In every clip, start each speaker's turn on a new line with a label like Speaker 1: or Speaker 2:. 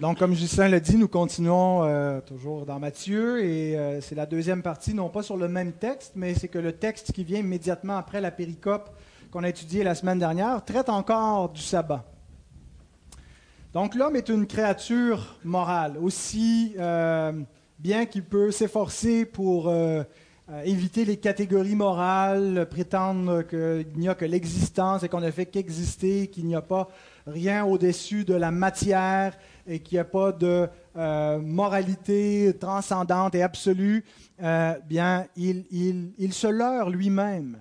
Speaker 1: Donc, comme Justin l'a dit, nous continuons euh, toujours dans Matthieu et euh, c'est la deuxième partie, non pas sur le même texte, mais c'est que le texte qui vient immédiatement après la péricope qu'on a étudiée la semaine dernière traite encore du sabbat. Donc, l'homme est une créature morale, aussi euh, bien qu'il peut s'efforcer pour éviter les catégories morales, prétendre qu'il n'y a que l'existence et qu'on ne fait qu'exister, qu'il n'y a pas rien au-dessus de la matière et qu'il n'y a pas de euh, moralité transcendante et absolue, euh, bien, il, il, se leurre lui-même.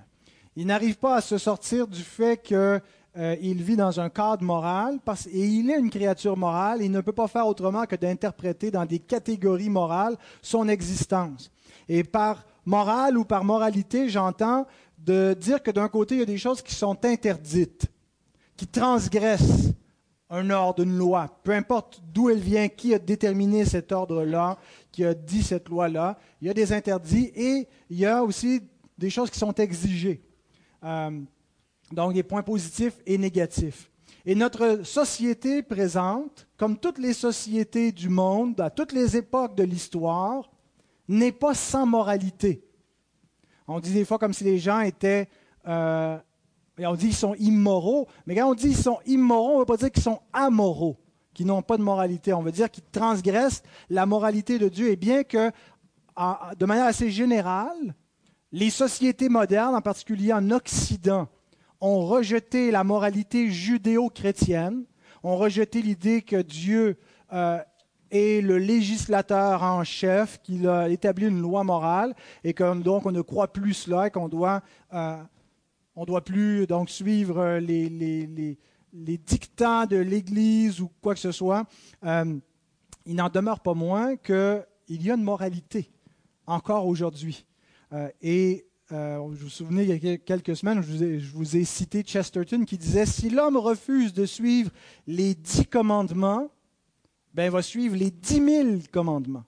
Speaker 1: Il n'arrive pas à se sortir du fait qu'il euh, vit dans un cadre moral parce, et il est une créature morale. Il ne peut pas faire autrement que d'interpréter dans des catégories morales son existence. Et par morale ou par moralité, j'entends de dire que d'un côté, il y a des choses qui sont interdites, qui transgressent un ordre, une loi, peu importe d'où elle vient, qui a déterminé cet ordre-là, qui a dit cette loi-là, il y a des interdits et il y a aussi des choses qui sont exigées. Euh, donc des points positifs et négatifs. Et notre société présente, comme toutes les sociétés du monde, à toutes les époques de l'histoire, n'est pas sans moralité. On dit des fois comme si les gens étaient euh, on dit qu'ils sont immoraux, mais quand on dit qu'ils sont immoraux, on ne veut pas dire qu'ils sont amoraux, qu'ils n'ont pas de moralité. On veut dire qu'ils transgressent la moralité de Dieu. Et bien que, de manière assez générale, les sociétés modernes, en particulier en Occident, ont rejeté la moralité judéo-chrétienne, ont rejeté l'idée que Dieu euh, est le législateur en chef, qu'il a établi une loi morale, et que donc on ne croit plus cela, et qu'on doit euh, on doit plus donc suivre euh, les, dictats de l'Église ou quoi que ce soit. Euh, il n'en demeure pas moins qu'il y a une moralité encore aujourd'hui. Euh, et vous vous souvenez, il y a quelques semaines, je je vous ai cité Chesterton qui disait, si l'homme refuse de suivre les dix commandements, ben, va suivre les dix mille commandements.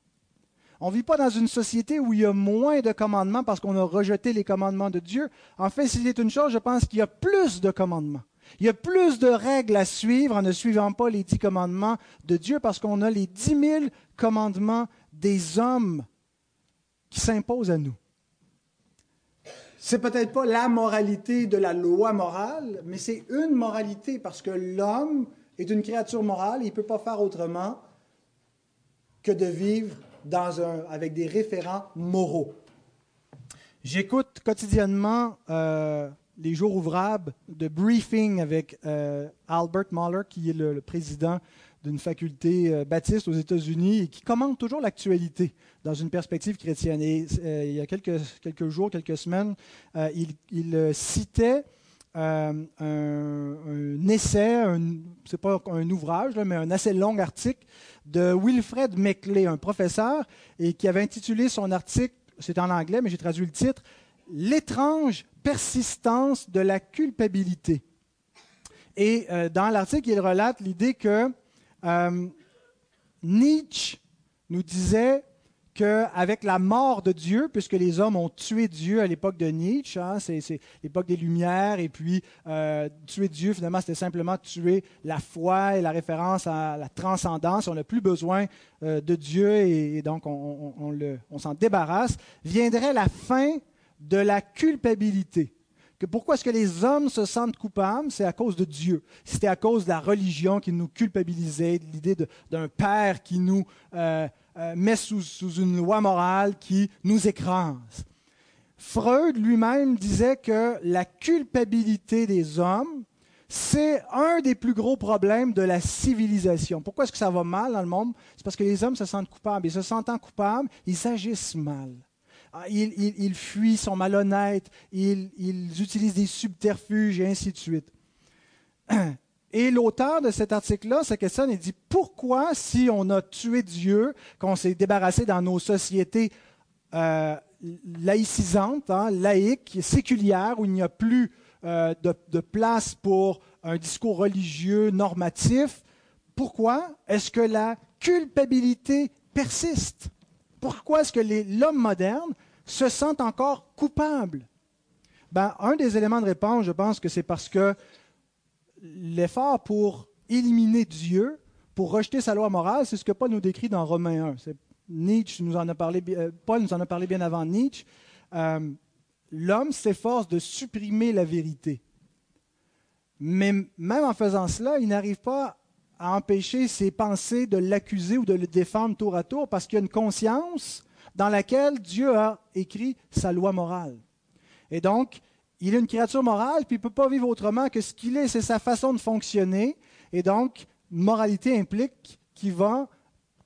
Speaker 1: On ne vit pas dans une société où il y a moins de commandements parce qu'on a rejeté les commandements de Dieu. En fait, si c'est une chose, je pense qu'il y a plus de commandements. Il y a plus de règles à suivre en ne suivant pas les dix commandements de Dieu parce qu'on a les dix mille commandements des hommes qui s'imposent à nous. C'est peut-être pas la moralité de la loi morale, mais c'est une moralité parce que l'homme est une créature morale, il ne peut pas faire autrement que de vivre avec des référents moraux. J'écoute quotidiennement euh, les jours ouvrables de briefing avec euh, Albert Mahler, qui est le, président d'une faculté euh, baptiste aux États-Unis et qui commente toujours l'actualité dans une perspective chrétienne. Et il y a quelques, jours, quelques semaines, il, citait un, un, essai, c'est pas un ouvrage, mais un assez long article de Wilfred Meckley, un professeur, et qui avait intitulé son article, c'est en anglais, mais j'ai traduit le titre, L'étrange persistance de la culpabilité. Et euh, dans l'article, il relate l'idée que euh, Nietzsche nous disait qu'avec la mort de Dieu, puisque les hommes ont tué Dieu à l'époque de Nietzsche, hein, c'est, l'époque des Lumières, et puis euh, tuer Dieu, finalement, c'était simplement tuer la foi et la référence à la transcendance. On n'a plus besoin euh, de Dieu et, donc on, s'en débarrasse. Viendrait la fin de la culpabilité. Pourquoi est-ce que les hommes se sentent coupables? C'est à cause de Dieu. C'était à cause de la religion qui nous culpabilisait, de l'idée d'un père qui nous... Euh, euh, met sous, une loi morale qui nous écrase. Freud lui-même disait que la culpabilité des hommes, c'est un des plus gros problèmes de la civilisation. Pourquoi est-ce que ça va mal dans le monde? C'est parce que les hommes se sentent coupables. Et se sentant coupables, ils agissent mal. Ah, ils, ils, fuient, sont malhonnêtes, ils, ils utilisent des subterfuges et ainsi de suite. Et l'auteur de cet article-là se questionne et dit pourquoi, si on a tué Dieu, qu'on s'est débarrassé dans nos sociétés euh, laïcisantes, hein, laïques, séculières, où il n'y a plus euh, de, place pour un discours religieux normatif, pourquoi est-ce que la culpabilité persiste? Pourquoi est-ce que l'homme moderne se sent encore coupable? Ben, Un des éléments de réponse, je pense que c'est parce que l'effort pour éliminer Dieu, pour rejeter sa loi morale. C'est ce que Paul nous décrit dans Romains 1. Nietzsche nous en a parlé, euh, Paul nous en a parlé bien avant Nietzsche. Euh, l'homme s'efforce de supprimer la vérité. Mais même en faisant cela, il n'arrive pas à empêcher ses pensées de l'accuser ou de le défendre tour à tour parce qu'il y a une conscience dans laquelle Dieu a écrit sa loi morale. Et donc, il est une créature morale, puis il ne peut pas vivre autrement que ce qu'il est, c'est sa façon de fonctionner. Et donc, moralité implique qu'il va,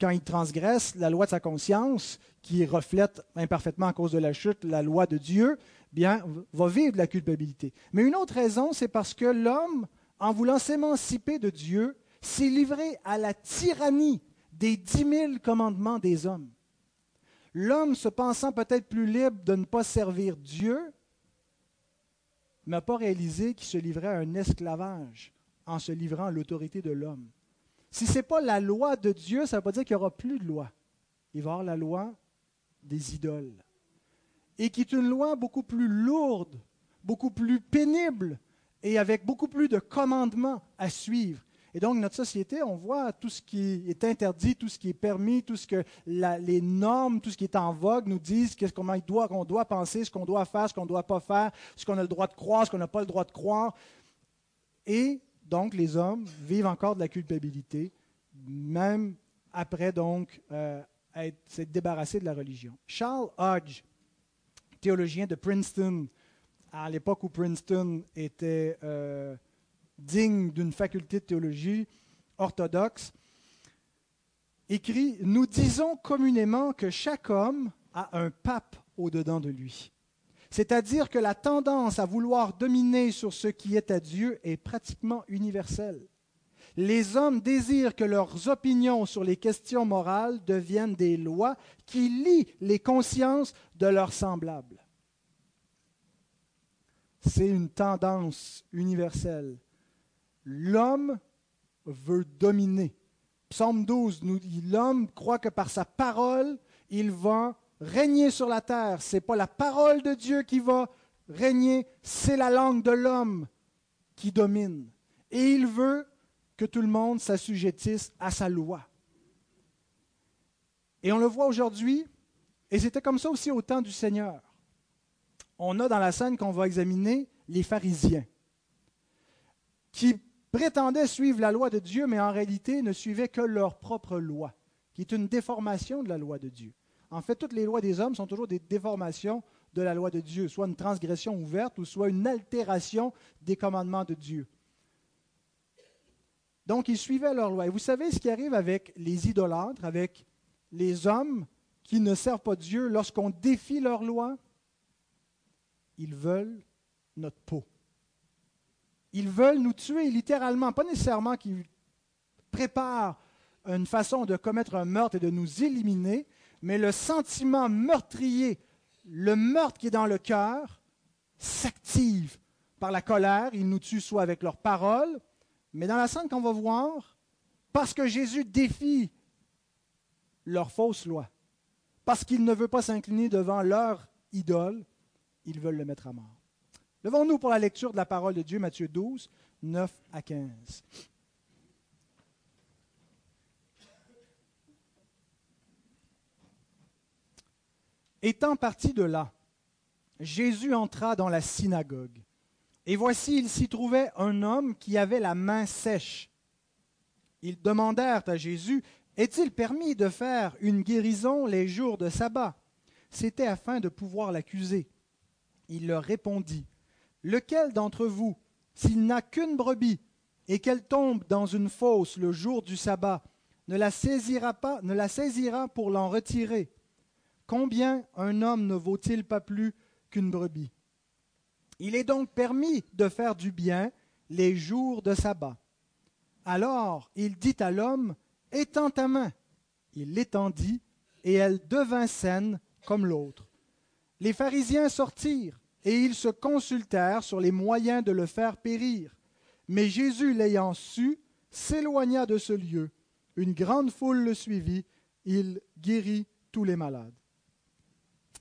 Speaker 1: quand il transgresse la loi de sa conscience, qui reflète imparfaitement à cause de la chute la loi de Dieu, bien, va vivre de la culpabilité. Mais une autre raison, c'est parce que l'homme, en voulant s'émanciper de Dieu, s'est livré à la tyrannie des dix mille commandements des hommes. L'homme, se pensant peut-être plus libre de ne pas servir Dieu, n'a pas réalisé qu'il se livrait à un esclavage en se livrant à l'autorité de l'homme. Si ce n'est pas la loi de Dieu, ça ne veut pas dire qu'il n'y aura plus de loi. Il va y avoir la loi des idoles. Et qui est une loi beaucoup plus lourde, beaucoup plus pénible et avec beaucoup plus de commandements à suivre. Et donc, notre société, on voit tout ce qui est interdit, tout ce qui est permis, tout ce que les normes, tout ce qui est en vogue nous disent, qu'est-ce qu'on doit, qu'on doit penser, ce qu'on doit faire, ce qu'on ne doit pas faire, ce qu'on a le droit de croire, ce qu'on n'a pas le droit de croire. Et donc, les hommes vivent encore de la culpabilité, même après donc euh, s'être débarrassés de la religion. Charles Hodge, théologien de Princeton, à l'époque où Princeton était euh, digne d'une faculté de théologie orthodoxe, écrit Nous disons communément que chaque homme a un pape au-dedans de lui. C'est-à-dire que la tendance à vouloir dominer sur ce qui est à Dieu est pratiquement universelle. Les hommes désirent que leurs opinions sur les questions morales deviennent des lois qui lient les consciences de leurs semblables. C'est une tendance universelle l'homme veut dominer. Psaume 12 nous dit, l'homme croit que par sa parole, il va régner sur la terre. Ce n'est pas la parole de Dieu qui va régner, c'est la langue de l'homme qui domine. Et il veut que tout le monde s'assujettisse à sa loi. Et on le voit aujourd'hui, et c'était comme ça aussi au temps du Seigneur. On a dans la scène qu'on va examiner les pharisiens, qui prétendaient suivre la loi de Dieu, mais en réalité ne suivaient que leur propre loi, qui est une déformation de la loi de Dieu. En fait, toutes les lois des hommes sont toujours des déformations de la loi de Dieu, soit une transgression ouverte ou soit une altération des commandements de Dieu. Donc, ils suivaient leur loi. Et vous savez ce qui arrive avec les idolâtres, avec les hommes qui ne servent pas Dieu lorsqu'on défie leur loi? Ils veulent notre peau. Ils veulent nous tuer littéralement, pas nécessairement qu'ils préparent une façon de commettre un meurtre et de nous éliminer, mais le sentiment meurtrier, le meurtre qui est dans le cœur, s'active par la colère. Ils nous tuent soit avec leurs paroles, mais dans la scène qu'on va voir, parce que Jésus défie leur fausse loi, parce qu'il ne veut pas s'incliner devant leur idole, ils veulent le mettre à mort. Levons-nous pour la lecture de la parole de Dieu, Matthieu 12, 9 à 15. Étant parti de là, Jésus entra dans la synagogue. Et voici, il s'y trouvait un homme qui avait la main sèche. Ils demandèrent à Jésus, Est-il permis de faire une guérison les jours de sabbat? C'était afin de pouvoir l'accuser. Il leur répondit, Lequel d'entre vous, s'il n'a qu'une brebis et qu'elle tombe dans une fosse le jour du sabbat, ne la saisira pas, ne la saisira pour l'en retirer? Combien un homme ne vaut-il pas plus qu'une brebis? Il est donc permis de faire du bien les jours de sabbat. Alors il dit à l'homme, Étends ta main. Il l'étendit, et elle devint saine comme l'autre. Les pharisiens sortirent et ils se consultèrent sur les moyens de le faire périr. Mais Jésus, l'ayant su, s'éloigna de ce lieu. Une grande foule le suivit. Il guérit tous les malades.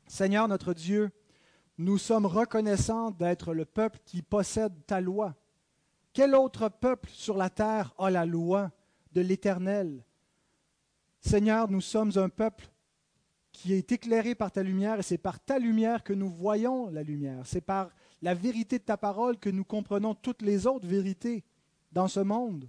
Speaker 1: Seigneur notre Dieu, nous sommes reconnaissants d'être le peuple qui possède ta loi. Quel autre peuple sur la terre a la loi de l'Éternel? Seigneur, nous sommes un peuple qui est éclairé par ta lumière et c'est par ta lumière que nous voyons la lumière. C'est par la vérité de ta parole que nous comprenons toutes les autres vérités dans ce monde.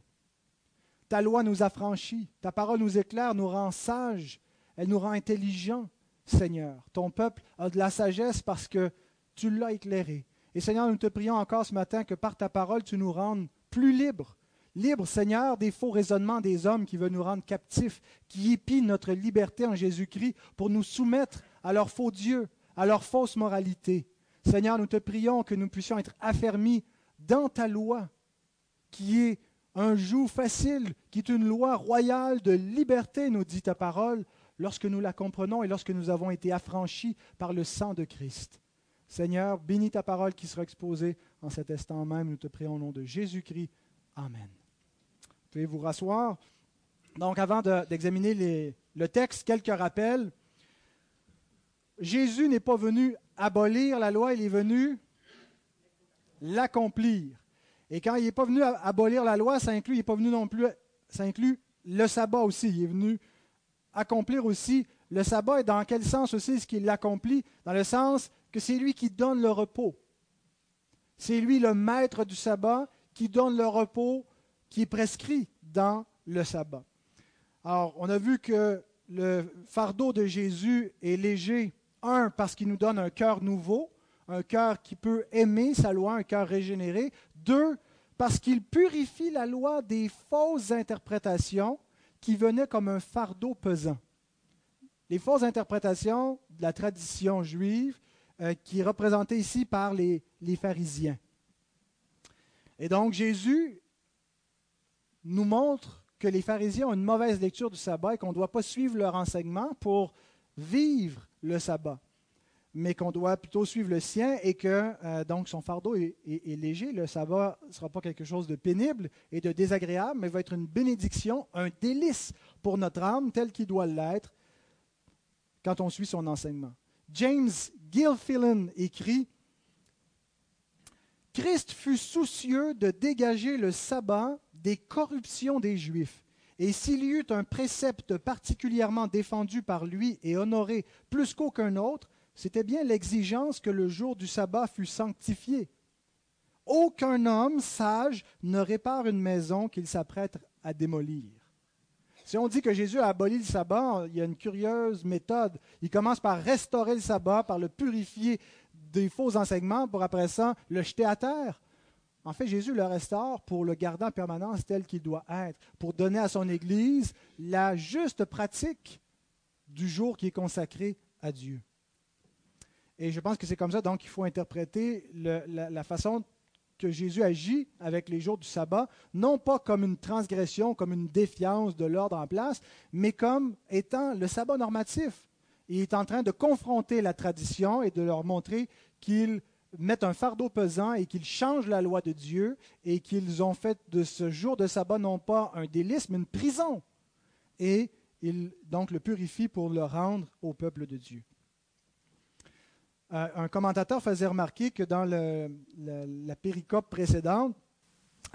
Speaker 1: Ta loi nous affranchit, ta parole nous éclaire, nous rend sages, elle nous rend intelligents, Seigneur. Ton peuple a de la sagesse parce que tu l'as éclairé. Et Seigneur, nous te prions encore ce matin que par ta parole, tu nous rendes plus libres. Libres, Seigneur, des faux raisonnements des hommes qui veulent nous rendre captifs, qui épient notre liberté en Jésus-Christ pour nous soumettre à leur faux Dieu, à leur fausse moralité. Seigneur, nous te prions que nous puissions être affermis dans ta loi, qui est un joug facile, qui est une loi royale de liberté, nous dit ta parole, lorsque nous la comprenons et lorsque nous avons été affranchis par le sang de Christ. Seigneur, bénis ta parole qui sera exposée en cet instant même. Nous te prions au nom de Jésus-Christ. Amen. Vous pouvez vous rasseoir? Donc, avant d'examiner le texte, quelques rappels. Jésus n'est pas venu abolir la loi, il est venu l'accomplir. Et quand il n'est pas venu abolir la loi, ça inclut, il n'est pas venu non plus, ça inclut le sabbat aussi. Il est venu accomplir aussi le sabbat. Et dans quel sens aussi est-ce qu'il l'accomplit? Dans le sens que c'est lui qui donne le repos. C'est lui le maître du sabbat qui donne le repos qui est prescrit dans le sabbat. Alors, on a vu que le fardeau de Jésus est léger, un, parce qu'il nous donne un cœur nouveau, un cœur qui peut aimer sa loi, un cœur régénéré. Deux, parce qu'il purifie la loi des fausses interprétations qui venaient comme un fardeau pesant. Les fausses interprétations de la tradition juive euh, qui est représentée ici par les, les pharisiens. Et donc Jésus nous montre que les pharisiens ont une mauvaise lecture du sabbat et qu'on ne doit pas suivre leur enseignement pour vivre le sabbat mais qu'on doit plutôt suivre le sien et que euh, donc son fardeau est, léger. Le sabbat ne sera pas quelque chose de pénible et de désagréable, mais va être une bénédiction, un délice pour notre âme tel qu'il doit l'être quand on suit son enseignement. James Gilfillan écrit Christ fut soucieux de dégager le sabbat des corruptions des Juifs. Et s'il y eut un précepte particulièrement défendu par lui et honoré plus qu'aucun autre, c'était bien l'exigence que le jour du sabbat fût sanctifié. Aucun homme sage ne répare une maison qu'il s'apprête à démolir. Si on dit que Jésus a aboli le sabbat, il y a une curieuse méthode. Il commence par restaurer le sabbat, par le purifier des faux enseignements, pour après ça le jeter à terre. En fait, Jésus le restaure pour le garder en permanence tel qu'il doit être, pour donner à son Église la juste pratique du jour qui est consacré à Dieu. Et je pense que c'est comme ça donc qu'il faut interpréter la, façon que Jésus agit avec les jours du sabbat, non pas comme une transgression, comme une défiance de l'ordre en place, mais comme étant le sabbat normatif. Il est en train de confronter la tradition et de leur montrer qu'ils mettent un fardeau pesant et qu'ils changent la loi de Dieu et qu'ils ont fait de ce jour de sabbat non pas un délice, mais une prison. Et ils donc le purifient pour le rendre au peuple de Dieu. Euh, un commentateur faisait remarquer que dans la péricope précédente,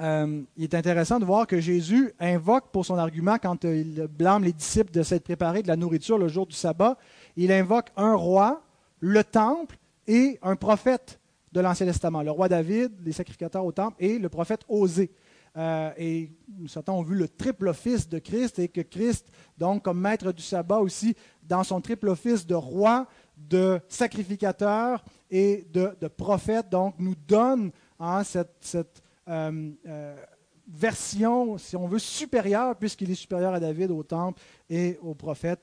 Speaker 1: euh, il est intéressant de voir que Jésus invoque pour son argument, quand il blâme les disciples de s'être préparés de la nourriture le jour du sabbat, il invoque un roi, le temple et un prophète de l'Ancien Testament, le roi David, les sacrificateurs au temple et le prophète Osée. Euh, et certains ont vu le triple office de Christ et que Christ, donc comme maître du sabbat aussi, dans son triple office de roi, de sacrificateur et de, prophète, donc nous donne hein, cette, euh, euh, version, si on veut, supérieure, puisqu'il est supérieur à David, au temple et au prophète.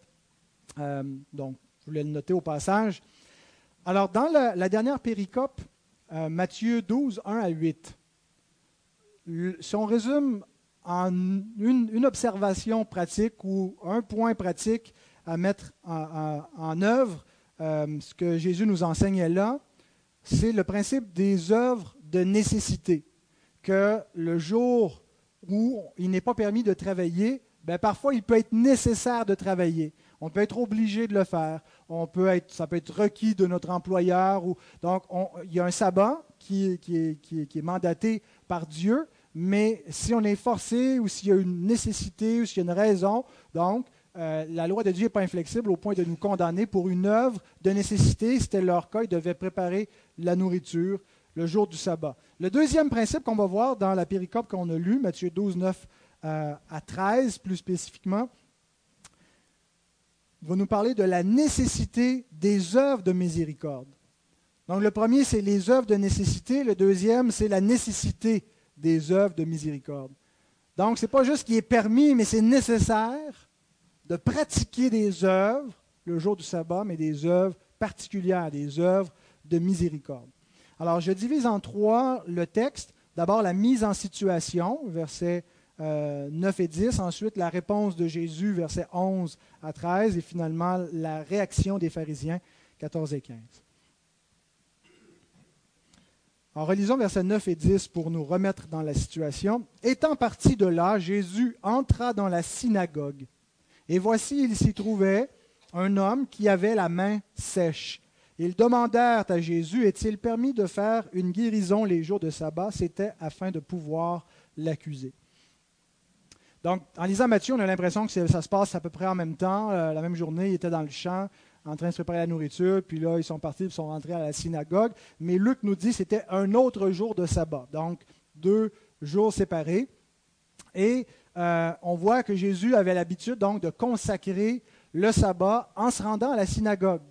Speaker 1: donc, je voulais le noter au passage. Alors, dans la, dernière péricope, Matthieu 12, 1 à 8, si on résume en une, observation pratique ou un point pratique à mettre en, œuvre, euh, ce que Jésus nous enseigne là, c'est le principe des œuvres de nécessité. Que le jour où il n'est pas permis de travailler, ben parfois il peut être nécessaire de travailler. On peut être obligé de le faire. On peut être, ça peut être requis de notre employeur. Ou, donc, il y a un sabbat qui, est, mandaté par Dieu, mais si on est forcé ou s'il y a une nécessité ou s'il y a une raison, donc euh, la loi de Dieu n'est pas inflexible au point de nous condamner pour une œuvre de nécessité. C'était leur cas, ils devaient préparer la nourriture le jour du sabbat. Le deuxième principe qu'on va voir dans la péricope qu'on a lue, Matthieu 12, 9 euh, à 13 plus spécifiquement, va nous parler de la nécessité des œuvres de miséricorde. Donc le premier, c'est les œuvres de nécessité. Le deuxième, c'est la nécessité des œuvres de miséricorde. Donc ce n'est pas juste ce qui est permis, mais c'est nécessaire de pratiquer des œuvres le jour du sabbat, mais des œuvres particulières, des œuvres de miséricorde. Alors je divise en trois le texte. D'abord la mise en situation, versets 9 euh, et 10. Ensuite la réponse de Jésus, versets 11 à 13. Et finalement la réaction des pharisiens, 14 et 15. En relisons versets 9 et 10 pour nous remettre dans la situation. Étant parti de là, Jésus entra dans la synagogue. Et voici, il s'y trouvait un homme qui avait la main sèche. Ils demandèrent à Jésus, est-il permis de faire une guérison les jours de sabbat C'était afin de pouvoir l'accuser. Donc, en lisant Matthieu, on a l'impression que ça se passe à peu près en même temps. Euh, la même journée, il était dans le champ en train de se préparer la nourriture, puis là, ils sont partis, ils sont rentrés à la synagogue. Mais Luc nous dit que c'était un autre jour de sabbat, donc deux jours séparés. Et euh, on voit que Jésus avait l'habitude donc de consacrer le sabbat en se rendant à la synagogue.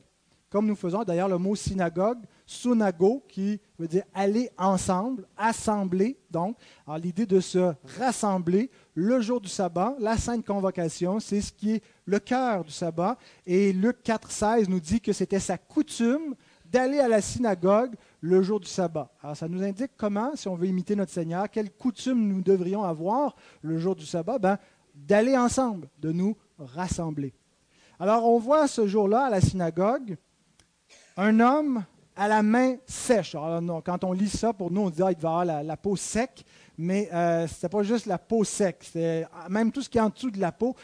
Speaker 1: Comme nous faisons d'ailleurs le mot synagogue, sunago, qui veut dire aller ensemble, assembler. Donc, l'idée de se rassembler le jour du sabbat, la sainte convocation, c'est ce qui est le cœur du sabbat. Et Luc 4,16 nous dit que c'était sa coutume d'aller à la synagogue le jour du sabbat. Alors, ça nous indique comment, si on veut imiter notre Seigneur, quelle coutume nous devrions avoir le jour du sabbat ben, D'aller ensemble, de nous rassembler. Alors, on voit ce jour-là à la synagogue un homme à la main sèche. Alors, quand on lit ça, pour nous, on dit qu'il va avoir la, peau sec, mais euh, ce n'était pas juste la peau sec. Même tout ce qui est en dessous de la peau,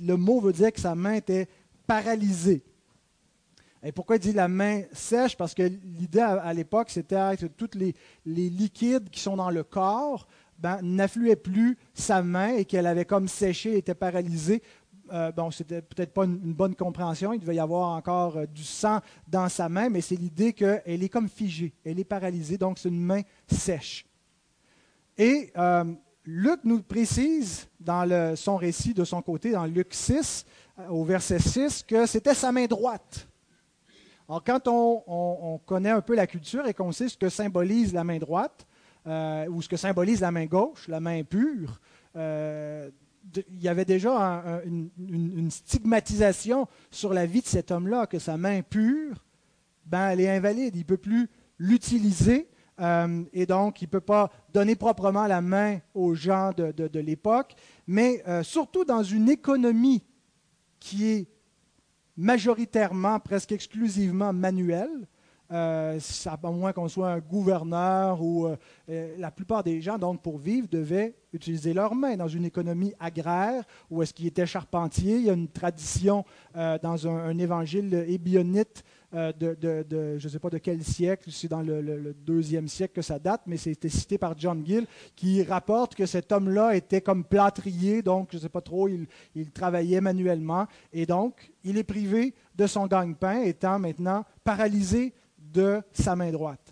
Speaker 1: le mot veut dire que sa main était paralysée. Et pourquoi il dit la main sèche? Parce que l'idée à, l'époque, c'était que tous les, liquides qui sont dans le corps ben, n'affluaient plus sa main et qu'elle avait comme séché, était paralysée euh, bon, c'était peut-être pas une, bonne compréhension, il devait y avoir encore euh, du sang dans sa main, mais c'est l'idée qu'elle est comme figée, elle est paralysée, donc c'est une main sèche. Et euh, Luc nous précise dans son récit de son côté, dans Luc 6, au verset 6, que c'était sa main droite. Alors, quand on, connaît un peu la culture et qu'on sait ce que symbolise la main droite, ou ce que symbolise la main gauche, la main pure, il y avait déjà une, stigmatisation sur la vie de cet homme-là, que sa main pure, ben, elle est invalide, il ne peut plus l'utiliser, euh, et donc il ne peut pas donner proprement la main aux gens de, l'époque, mais euh, surtout dans une économie qui est majoritairement, presque exclusivement manuelle, euh, à moins qu'on soit un gouverneur ou euh, la plupart des gens, donc pour vivre, devaient utiliser leurs mains dans une économie agraire ou est-ce qu'ils étaient charpentiers. Il y a une tradition dans un, évangile ébionite de, je ne sais pas de quel siècle, c'est dans le, deuxième siècle que ça date, mais c'était cité par John Gill, qui rapporte que cet homme-là était comme plâtrier, donc je ne sais pas trop, il, il, travaillait manuellement, et donc il est privé de son gagne-pain, étant maintenant paralysé de sa main droite.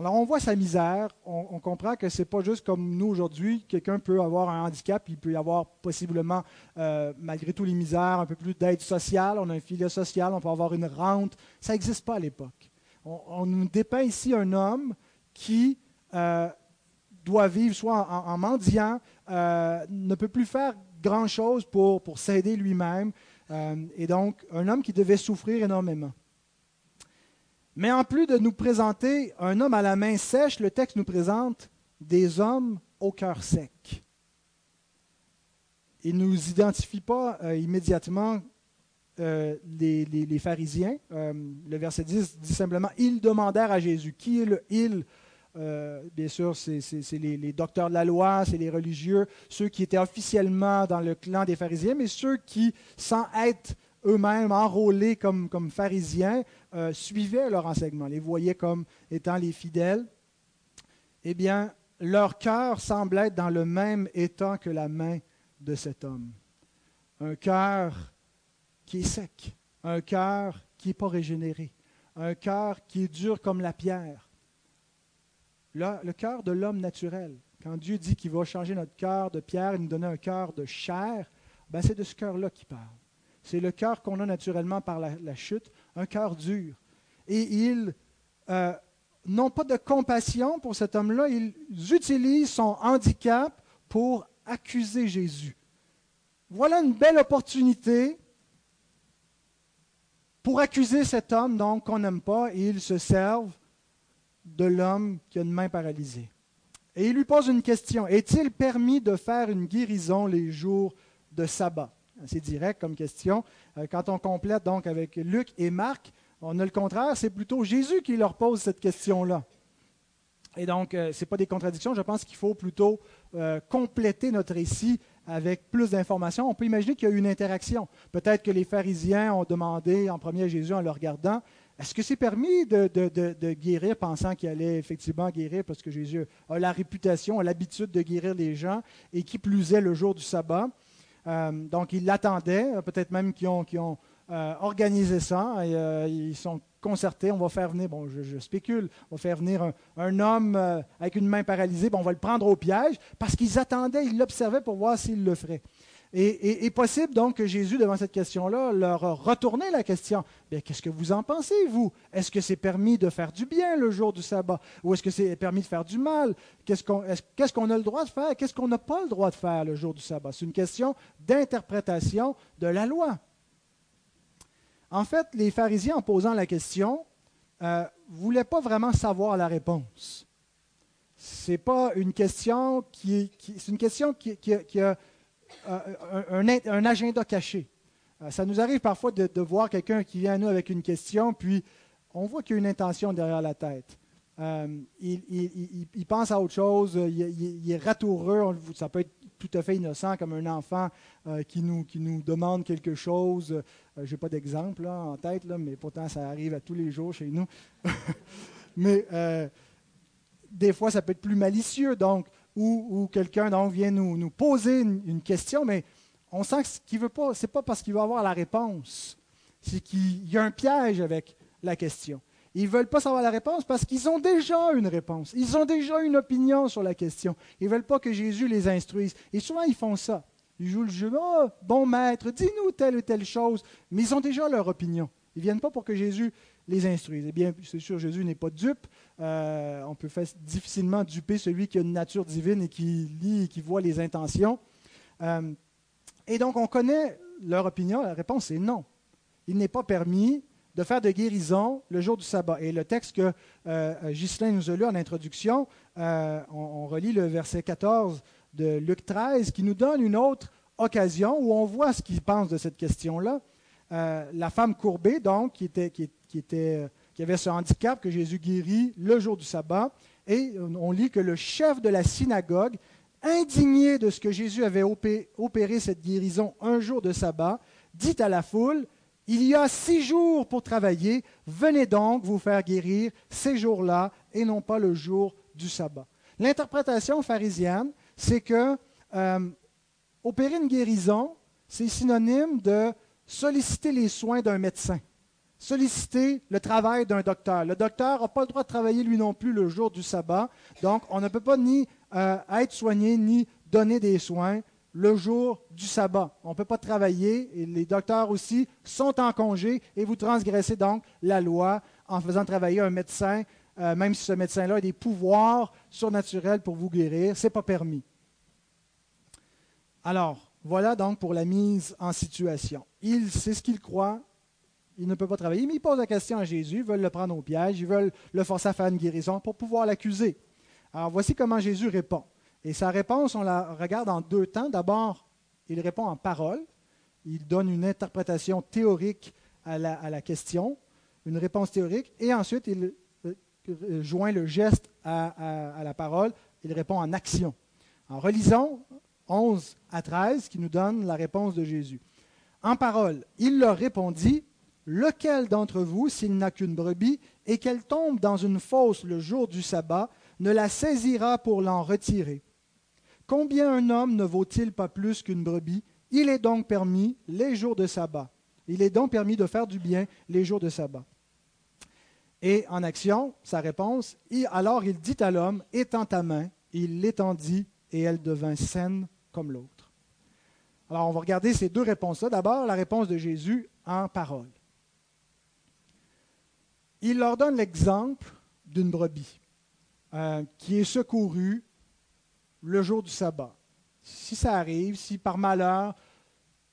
Speaker 1: Alors on voit sa misère, on, comprend que ce n'est pas juste comme nous aujourd'hui, quelqu'un peut avoir un handicap, il peut y avoir possiblement, euh, malgré tout les misères, un peu plus d'aide sociale, on a un filet social, on peut avoir une rente. Ça n'existe pas à l'époque. On, nous dépeint ici un homme qui euh, doit vivre soit en, mendiant, euh, ne peut plus faire grand-chose pour s'aider lui-même, et donc un homme qui devait souffrir énormément. Mais en plus de nous présenter un homme à la main sèche, le texte nous présente des hommes au cœur sec. Il ne nous identifie pas euh, immédiatement euh, les, pharisiens. Euh, le verset 10 dit simplement Ils demandèrent à Jésus. Qui est le il Bien sûr, c'est les, docteurs de la loi, c'est les religieux, ceux qui étaient officiellement dans le clan des pharisiens, mais ceux qui, sans être eux-mêmes enrôlés comme pharisiens, euh, suivaient leur enseignement, les voyaient comme étant les fidèles, eh bien, leur cœur semble être dans le même état que la main de cet homme. Un cœur qui est sec, un cœur qui n'est pas régénéré, un cœur qui est dur comme la pierre. Là, le cœur de l'homme naturel. Quand Dieu dit qu'il va changer notre cœur de pierre et nous donner un cœur de chair, ben c'est de ce cœur-là qu'il parle. C'est le cœur qu'on a naturellement par la, chute, un cœur dur. Et ils euh, n'ont pas de compassion pour cet homme-là, ils utilisent son handicap pour accuser Jésus. Voilà une belle opportunité pour accuser cet homme qu'on n'aime pas et ils se servent de l'homme qui a une main paralysée. Et il lui pose une question. Est-il permis de faire une guérison les jours de sabbat? C'est direct comme question. Euh, quand on complète donc avec Luc et Marc, on a le contraire, c'est plutôt Jésus qui leur pose cette question-là. Et donc, euh, ce n'est pas des contradictions, je pense qu'il faut plutôt euh, compléter notre récit avec plus d'informations. On peut imaginer qu'il y a eu une interaction. Peut-être que les pharisiens ont demandé en premier à Jésus en le regardant, est-ce que c'est permis de, guérir pensant qu'il allait effectivement guérir parce que Jésus a la réputation, a l'habitude de guérir les gens et qui plus est le jour du sabbat? Euh, donc, ils l'attendaient, peut-être même qu'ils ont, euh, organisé ça. Et euh, ils sont concertés. On va faire venir, bon, je, spécule, on va faire venir un, homme avec une main paralysée, on va le prendre au piège parce qu'ils attendaient, ils l'observaient pour voir s'il le ferait. Et, est possible donc que Jésus, devant cette question-là, leur a retourné la question. Qu'est-ce que vous en pensez, vous? Est-ce que c'est permis de faire du bien le jour du sabbat? Ou est-ce que c'est permis de faire du mal? Qu'est-ce qu'on a le droit de faire? Qu'est-ce qu'on n'a pas le droit de faire le jour du sabbat? C'est une question d'interprétation de la loi. En fait, les pharisiens, en posant la question, ne euh, voulaient pas vraiment savoir la réponse. C'est pas une question qui, c'est une question qui, qui a un, un, agenda caché. Euh, ça nous arrive parfois de, voir quelqu'un qui vient à nous avec une question, puis on voit qu'il y a une intention derrière la tête. Euh, il, pense à autre chose, il, est ratoureux, ça peut être tout à fait innocent, comme un enfant euh, qui, nous, qui nous demande quelque chose. Je n'ai pas d'exemple en tête, là, mais pourtant ça arrive à tous les jours chez nous. mais des fois, ça peut être plus malicieux. Donc, où, quelqu'un vient nous, poser une, question, mais on sent que ce qu'il veut pas, c'est pas parce qu'il veut avoir la réponse, c'est qu'il y a un piège avec la question. Ils ne veulent pas savoir la réponse parce qu'ils ont déjà une réponse. Ils ont déjà une opinion sur la question. Ils ne veulent pas que Jésus les instruise. Et souvent, ils font ça. Ils jouent le jeu. Oh, bon maître, dis-nous telle ou telle chose. Mais ils ont déjà leur opinion. Ils ne viennent pas pour que Jésus les instruise. Eh bien, c'est sûr, Jésus n'est pas dupe. Euh, on peut difficilement duper celui qui a une nature divine et qui lit et qui voit les intentions. Euh, et donc, on connaît leur opinion. La réponse est non. Il n'est pas permis de faire de guérison le jour du sabbat. Et le texte que euh, Ghislain nous a lu en introduction, on, on, relit le verset 14 de Luc 13, qui nous donne une autre occasion où on voit ce qu'il pense de cette question-là. La femme courbée, donc, qui était, était, qui avait ce handicap que Jésus guérit le jour du sabbat. Et on lit que le chef de la synagogue, indigné de ce que Jésus avait opéré cette guérison un jour de sabbat, dit à la foule, il y a six jours pour travailler, venez donc vous faire guérir ces jours-là et non pas le jour du sabbat. L'interprétation pharisienne, c'est que euh, opérer une guérison, c'est synonyme de solliciter les soins d'un médecin solliciter le travail d'un docteur. Le docteur n'a pas le droit de travailler lui non plus le jour du sabbat. Donc, on ne peut pas ni euh, être soigné ni donner des soins le jour du sabbat. On ne peut pas travailler et les docteurs aussi sont en congé et vous transgressez donc la loi en faisant travailler un médecin, euh, même si ce médecin-là a des pouvoirs surnaturels pour vous guérir. Ce n'est pas permis. Alors, voilà donc pour la mise en situation. Il sait ce qu'il croit, il ne peut pas travailler, mais il pose la question à Jésus, ils veulent le prendre au piège, ils veulent le forcer à faire une guérison pour pouvoir l'accuser. Alors voici comment Jésus répond. Et sa réponse, on la regarde en deux temps. D'abord, il répond en parole, il donne une interprétation théorique à la, question, une réponse théorique, et ensuite il euh, joint le geste à, à la parole, il répond en action. En relisant 11 à 13 qui nous donne la réponse de Jésus. En parole, il leur répondit, Lequel d'entre vous, s'il n'a qu'une brebis, et qu'elle tombe dans une fosse le jour du sabbat, ne la saisira pour l'en retirer? Combien un homme ne vaut-il pas plus qu'une brebis? Il est donc permis les jours de sabbat. Il est donc permis de faire du bien les jours de sabbat. Et en action, sa réponse, alors il dit à l'homme, étends ta main, il l'étendit et elle devint saine comme l'autre. Alors on va regarder ces deux réponses-là. D'abord, la réponse de Jésus en parole. Il leur donne l'exemple d'une brebis euh, qui est secourue le jour du sabbat. Si ça arrive, si par malheur,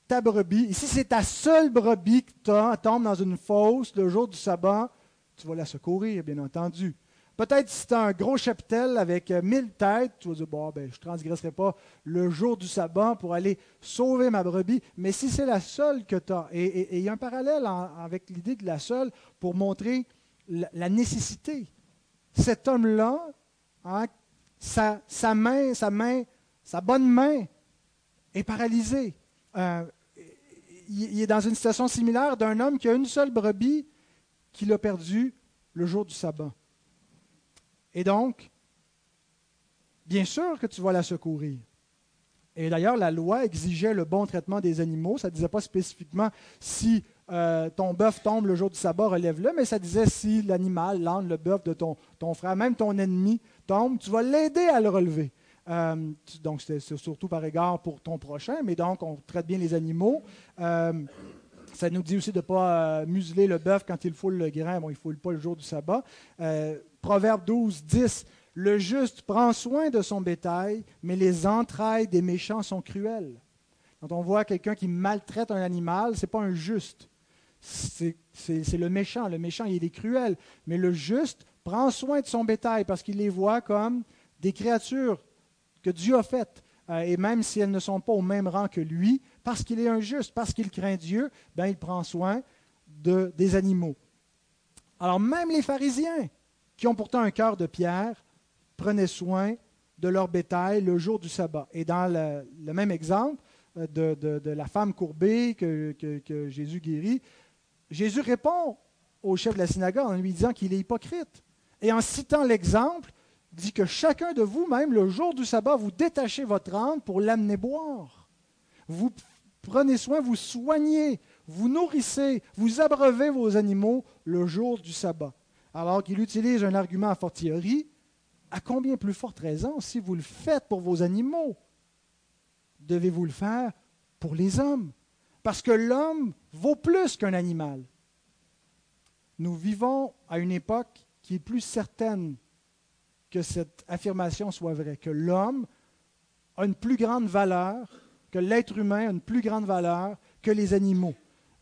Speaker 1: ta brebis, si c'est ta seule brebis qui tombe dans une fosse le jour du sabbat, tu vas la secourir, bien entendu. Peut-être si tu as un gros cheptel avec euh, mille têtes, tu vas dire, bon, ben, je ne transgresserai pas le jour du sabbat pour aller sauver ma brebis. Mais si c'est la seule que tu as, et il y a un parallèle avec l'idée de la seule pour montrer la, nécessité. Cet homme-là, hein, sa, main, sa main, sa bonne main est paralysée. Euh, il est dans une situation similaire d'un homme qui a une seule brebis qu'il a perdue le jour du sabbat. Et donc, bien sûr que tu vas la secourir. Et d'ailleurs, la loi exigeait le bon traitement des animaux. Ça ne disait pas spécifiquement si euh, ton bœuf tombe le jour du sabbat, relève-le, mais ça disait si l'animal, l'âne, le bœuf de ton, frère, même ton ennemi tombe, tu vas l'aider à le relever. Euh, donc, c'est surtout par égard pour ton prochain, mais donc, on traite bien les animaux. Euh, ça nous dit aussi de ne pas museler le bœuf quand il foule le grain. Bon, il ne foule pas le jour du sabbat. Proverbe 12, 10. Le juste prend soin de son bétail, mais les entrailles des méchants sont cruelles. Quand on voit quelqu'un qui maltraite un animal, ce n'est pas un juste. C'est le méchant. Le méchant, il est cruel. Mais le juste prend soin de son bétail parce qu'il les voit comme des créatures que Dieu a faites. Euh, et même si elles ne sont pas au même rang que lui, parce qu'il est injuste, parce qu'il craint Dieu, ben, il prend soin de, des animaux. Alors même les pharisiens, qui ont pourtant un cœur de pierre, prenaient soin de leur bétail le jour du sabbat. Et dans le, même exemple euh, de, la femme courbée que, Jésus guérit, Jésus répond au chef de la synagogue en lui disant qu'il est hypocrite. Et en citant l'exemple, dit que chacun de vous, même le jour du sabbat, vous détachez votre âne pour l'amener boire. Vous prenez soin, vous soignez, vous nourrissez, vous abreuvez vos animaux le jour du sabbat. Alors qu'il utilise un argument à fortiori, à combien plus forte raison, si vous le faites pour vos animaux, devez-vous le faire pour les hommes? Parce que l'homme vaut plus qu'un animal. Nous vivons à une époque qui est plus certaine que cette affirmation soit vraie, que l'homme a une plus grande valeur, que l'être humain a une plus grande valeur que les animaux.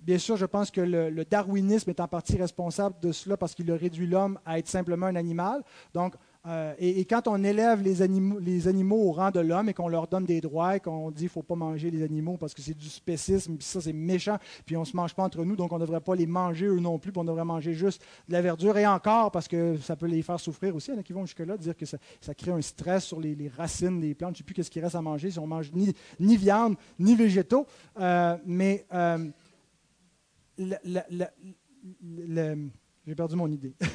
Speaker 1: Bien sûr, je pense que le, darwinisme est en partie responsable de cela parce qu'il a réduit l'homme à être simplement un animal. Donc, euh, et, quand on élève les animaux, les animaux au rang de l'homme et qu'on leur donne des droits et qu'on dit qu'il ne faut pas manger les animaux parce que c'est du spécisme, puis ça c'est méchant, puis on ne se mange pas entre nous, donc on ne devrait pas les manger eux non plus, puis on devrait manger juste de la verdure, et encore parce que ça peut les faire souffrir aussi. Il y en a qui vont jusque-là dire que ça, crée un stress sur les, racines des plantes. Je ne sais plus ce qu'il reste à manger si on mange ni, ni viande, ni végétaux. Euh, mais euh, j'ai perdu mon idée.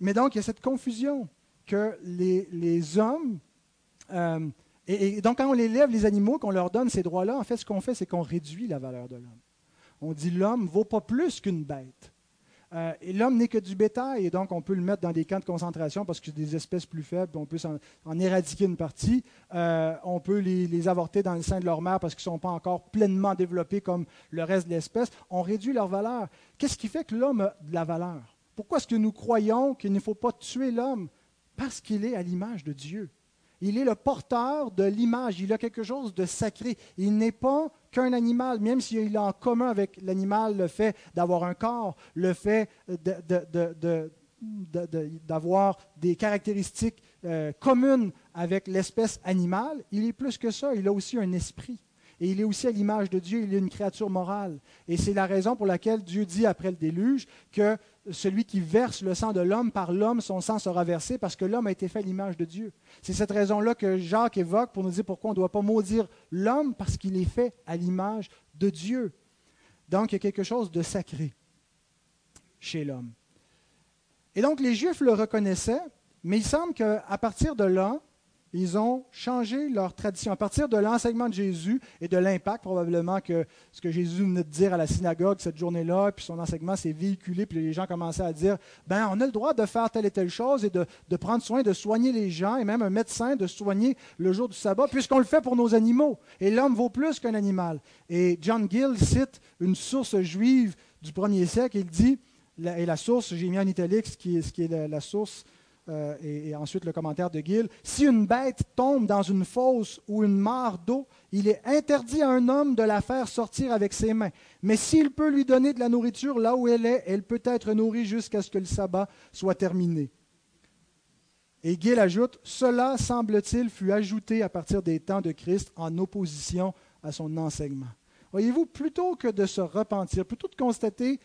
Speaker 1: Mais donc, il y a cette confusion que les, hommes... Euh, et, donc, quand on élève les animaux, qu'on leur donne ces droits-là, en fait, ce qu'on fait, c'est qu'on réduit la valeur de l'homme. On dit l'homme vaut pas plus qu'une bête. Euh, l'homme n'est que du bétail, et donc on peut le mettre dans des camps de concentration parce que c'est des espèces plus faibles, on peut en, éradiquer une partie. Euh, on peut les, les, avorter dans le sein de leur mère parce qu'ils ne sont pas encore pleinement développés comme le reste de l'espèce. On réduit leur valeur. Qu'est-ce qui fait que l'homme a de la valeur? Pourquoi est-ce que nous croyons qu'il ne faut pas tuer l'homme? Parce qu'il est à l'image de Dieu. Il est le porteur de l'image. Il a quelque chose de sacré. Il n'est pas qu'un animal, même s'il a en commun avec l'animal le fait d'avoir un corps, le fait d'avoir des caractéristiques euh, communes avec l'espèce animale. Il est plus que ça. Il a aussi un esprit. Et il est aussi à l'image de Dieu, il est une créature morale. Et c'est la raison pour laquelle Dieu dit après le déluge que celui qui verse le sang de l'homme, par l'homme, son sang sera versé parce que l'homme a été fait à l'image de Dieu. C'est cette raison-là que Jacques évoque pour nous dire pourquoi on ne doit pas maudire l'homme parce qu'il est fait à l'image de Dieu. Donc il y a quelque chose de sacré chez l'homme. Et donc les Juifs le reconnaissaient, mais il semble qu'à partir de là, ils ont changé leur tradition. À partir de l'enseignement de Jésus et de l'impact, probablement, que ce que Jésus venait de dire à la synagogue cette journée-là, puis son enseignement s'est véhiculé, puis les gens commençaient à dire ben, on a le droit de faire telle et telle chose et de, prendre soin de soigner les gens, et même un médecin de soigner le jour du sabbat, puisqu'on le fait pour nos animaux. Et l'homme vaut plus qu'un animal. Et John Gill cite une source juive du premier siècle, il dit, et la source, j'ai mis en italique ce qui est, la source euh, et, ensuite le commentaire de Gill, si une bête tombe dans une fosse ou une mare d'eau, il est interdit à un homme de la faire sortir avec ses mains. Mais s'il peut lui donner de la nourriture là où elle est, elle peut être nourrie jusqu'à ce que le sabbat soit terminé. Et Gill ajoute, cela, semble-t-il, fut ajouté à partir des temps de Christ en opposition à son enseignement. Voyez-vous, plutôt que de se repentir, plutôt de constater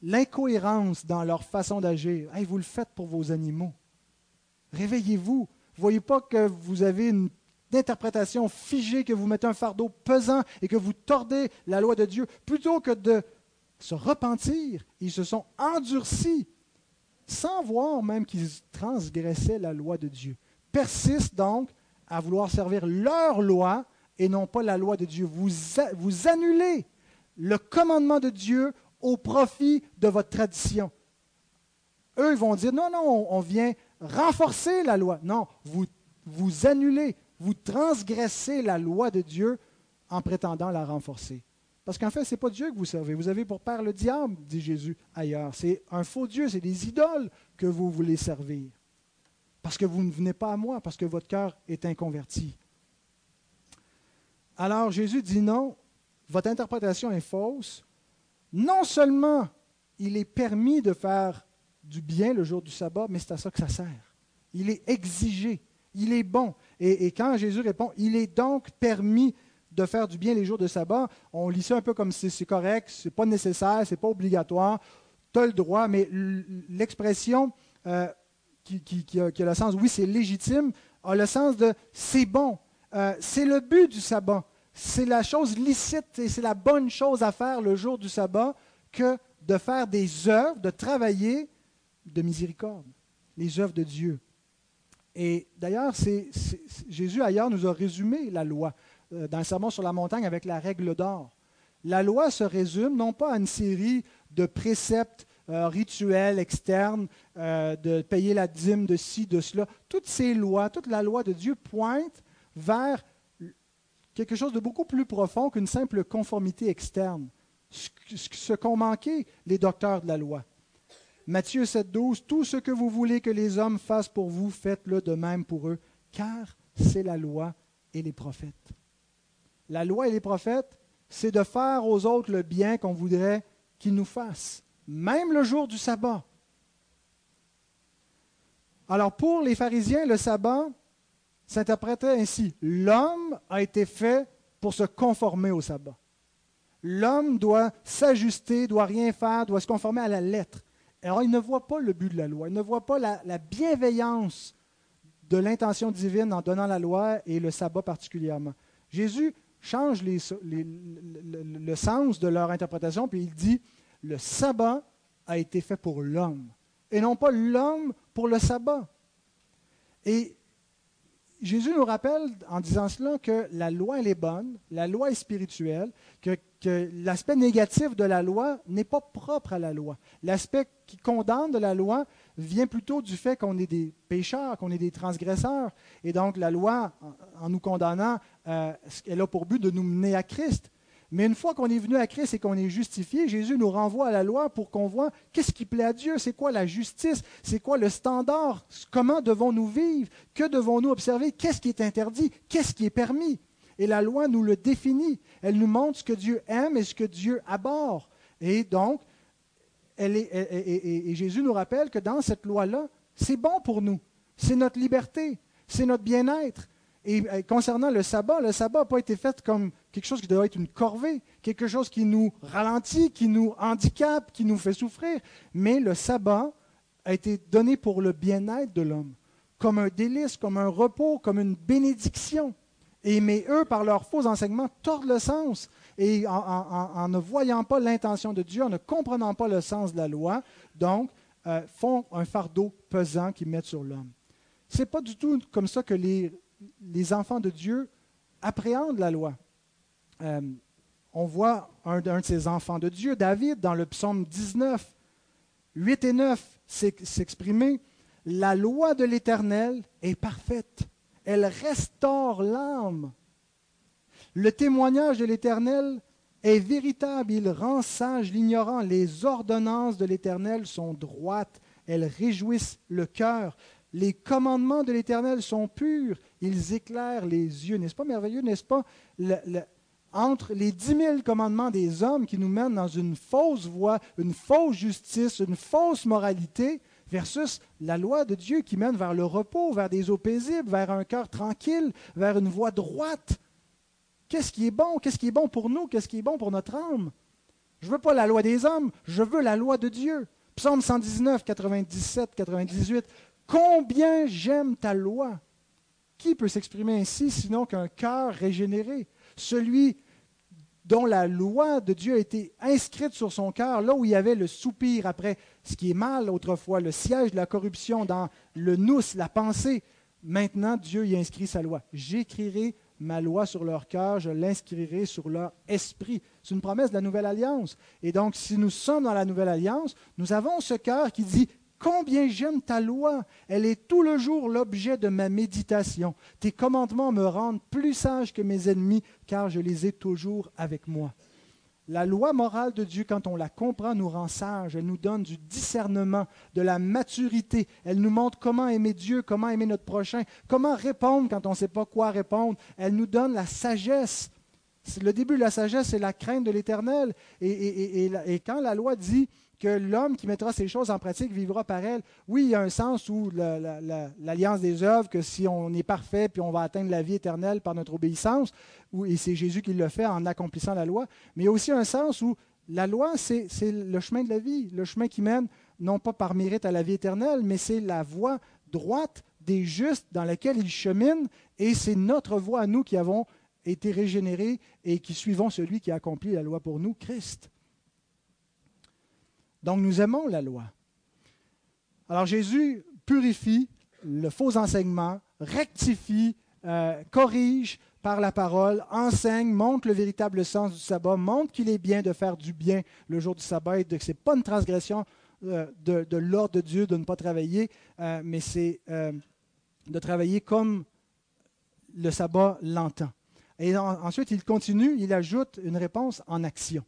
Speaker 1: l'incohérence dans leur façon d'agir, vous le faites pour vos animaux. Réveillez-vous. Voyez pas que vous avez une interprétation figée, que vous mettez un fardeau pesant et que vous tordez la loi de Dieu. Plutôt que de se repentir, ils se sont endurcis sans voir même qu'ils transgressaient la loi de Dieu. Persistent donc à vouloir servir leur loi et non pas la loi de Dieu. Vous, vous annulez le commandement de Dieu au profit de votre tradition. Eux, ils vont dire, non, non, on vient renforcer la loi. Non, vous, vous annulez, vous transgressez la loi de Dieu en prétendant la renforcer. Parce qu'en fait, ce n'est pas Dieu que vous servez. Vous avez pour père le diable, dit Jésus ailleurs. C'est un faux Dieu, c'est des idoles que vous voulez servir. Parce que vous ne venez pas à moi, parce que votre cœur est inconverti. Alors Jésus dit non, votre interprétation est fausse. Non seulement il est permis de faire du bien le jour du sabbat, mais c'est à ça que ça sert. Il est exigé, il est bon. Et, quand Jésus répond, il est donc permis de faire du bien les jours de sabbat, on lit ça un peu comme c'est correct, c'est pas nécessaire, c'est pas obligatoire, tu as le droit, mais l'expression euh, qui, a, le sens, oui, c'est légitime, a le sens de c'est bon, euh, c'est le but du sabbat, c'est la chose licite et c'est la bonne chose à faire le jour du sabbat que de faire des œuvres, de travailler de miséricorde, les œuvres de Dieu. Et d'ailleurs, Jésus ailleurs nous a résumé la loi euh, dans le sermon sur la montagne avec la règle d'or. La loi se résume non pas à une série de préceptes euh, rituels externes, euh, de payer la dîme de ci, de cela. Toutes ces lois, toute la loi de Dieu pointe vers quelque chose de beaucoup plus profond qu'une simple conformité externe, ce qu'ont manqué les docteurs de la loi. Matthieu 7, 12, Tout ce que vous voulez que les hommes fassent pour vous, faites-le de même pour eux, car c'est la loi et les prophètes. La loi et les prophètes, c'est de faire aux autres le bien qu'on voudrait qu'ils nous fassent, même le jour du sabbat. Alors pour les pharisiens, le sabbat s'interprétait ainsi. L'homme a été fait pour se conformer au sabbat. L'homme doit s'ajuster, doit rien faire, doit se conformer à la lettre. Alors, il ne voit pas le but de la loi, il ne voit pas la, bienveillance de l'intention divine en donnant la loi et le sabbat particulièrement. Jésus change le, sens de leur interprétation, puis il dit, le sabbat a été fait pour l'homme, et non pas l'homme pour le sabbat. Et Jésus nous rappelle en disant cela que la loi, elle est bonne, la loi est spirituelle, que, l'aspect négatif de la loi n'est pas propre à la loi. L'aspect qui condamne de la loi vient plutôt du fait qu'on est des pécheurs, qu'on est des transgresseurs. Et donc la loi, en, nous condamnant, euh, elle a pour but de nous mener à Christ. Mais une fois qu'on est venu à Christ et qu'on est justifié, Jésus nous renvoie à la loi pour qu'on voit qu'est-ce qui plaît à Dieu, c'est quoi la justice, c'est quoi le standard, comment devons-nous vivre, que devons-nous observer, qu'est-ce qui est interdit, qu'est-ce qui est permis. Et la loi nous le définit. Elle nous montre ce que Dieu aime et ce que Dieu abhorre. Et donc, elle et, Jésus nous rappelle que dans cette loi-là, c'est bon pour nous. C'est notre liberté, c'est notre bien-être. Et concernant le sabbat, le sabbat n'a pas été fait comme quelque chose qui doit être une corvée, quelque chose qui nous ralentit, qui nous handicape, qui nous fait souffrir. Mais le sabbat a été donné pour le bien-être de l'homme, comme un délice, comme un repos, comme une bénédiction. Mais eux, par leurs faux enseignements, tordent le sens. Et en, ne voyant pas l'intention de Dieu, en ne comprenant pas le sens de la loi, donc, euh, font un fardeau pesant qu'ils mettent sur l'homme. Ce n'est pas du tout comme ça que les, enfants de Dieu appréhendent la loi. Euh, on voit un, de ces enfants de Dieu, David, dans le psaume 19, 8 et 9, s'exprimer La loi de l'Éternel est parfaite, elle restaure l'âme. Le témoignage de l'Éternel est véritable, il rend sage l'ignorant. Les ordonnances de l'Éternel sont droites, elles réjouissent le cœur. Les commandements de l'Éternel sont purs, ils éclairent les yeux. N'est-ce pas merveilleux, n'est-ce pas? Entre les dix mille commandements des hommes qui nous mènent dans une fausse voie, une fausse justice, une fausse moralité, versus la loi de Dieu qui mène vers le repos, vers des eaux paisibles, vers un cœur tranquille, vers une voie droite. Qu'est-ce qui est bon? Qu'est-ce qui est bon pour nous? Qu'est-ce qui est bon pour notre âme? Je ne veux pas la loi des hommes, je veux la loi de Dieu. Psaume 119, 97, 98. Combien j'aime ta loi! Qui peut s'exprimer ainsi sinon qu'un cœur régénéré? Celui dont la loi de Dieu a été inscrite sur son cœur, là où il y avait le soupir après ce qui est mal autrefois, le siège de la corruption dans le nous, la pensée. Maintenant, Dieu y inscrit sa loi. J'écrirai ma loi sur leur cœur, je l'inscrirai sur leur esprit. C'est une promesse de la nouvelle alliance. Et donc, si nous sommes dans la nouvelle alliance, nous avons ce cœur qui dit, Combien j'aime ta loi, elle est tout le jour l'objet de ma méditation. Tes commandements me rendent plus sage que mes ennemis, car je les ai toujours avec moi. La loi morale de Dieu, quand on la comprend, nous rend sages. Elle nous donne du discernement, de la maturité. Elle nous montre comment aimer Dieu, comment aimer notre prochain, comment répondre quand on ne sait pas quoi répondre. Elle nous donne la sagesse. Le début de la sagesse, c'est la crainte de l'Éternel. Et, et, quand la loi dit que l'homme qui mettra ces choses en pratique vivra par elles. Oui, il y a un sens où l'alliance des œuvres, que si on est parfait, puis on va atteindre la vie éternelle par notre obéissance, et c'est Jésus qui le fait en accomplissant la loi, mais il y a aussi un sens où la loi, c'est le chemin de la vie, le chemin qui mène non pas par mérite à la vie éternelle, mais c'est la voie droite des justes dans laquelle ils cheminent, et c'est notre voie à nous qui avons été régénérés et qui suivons celui qui a accompli la loi pour nous, Christ. Donc nous aimons la loi. Alors Jésus purifie le faux enseignement, rectifie, euh, corrige par la parole, enseigne, montre le véritable sens du sabbat, montre qu'il est bien de faire du bien le jour du sabbat et que ce n'est pas une transgression euh, de, l'ordre de Dieu de ne pas travailler, euh, mais c'est de travailler comme le sabbat l'entend. Et ensuite, il continue, il ajoute une réponse en action.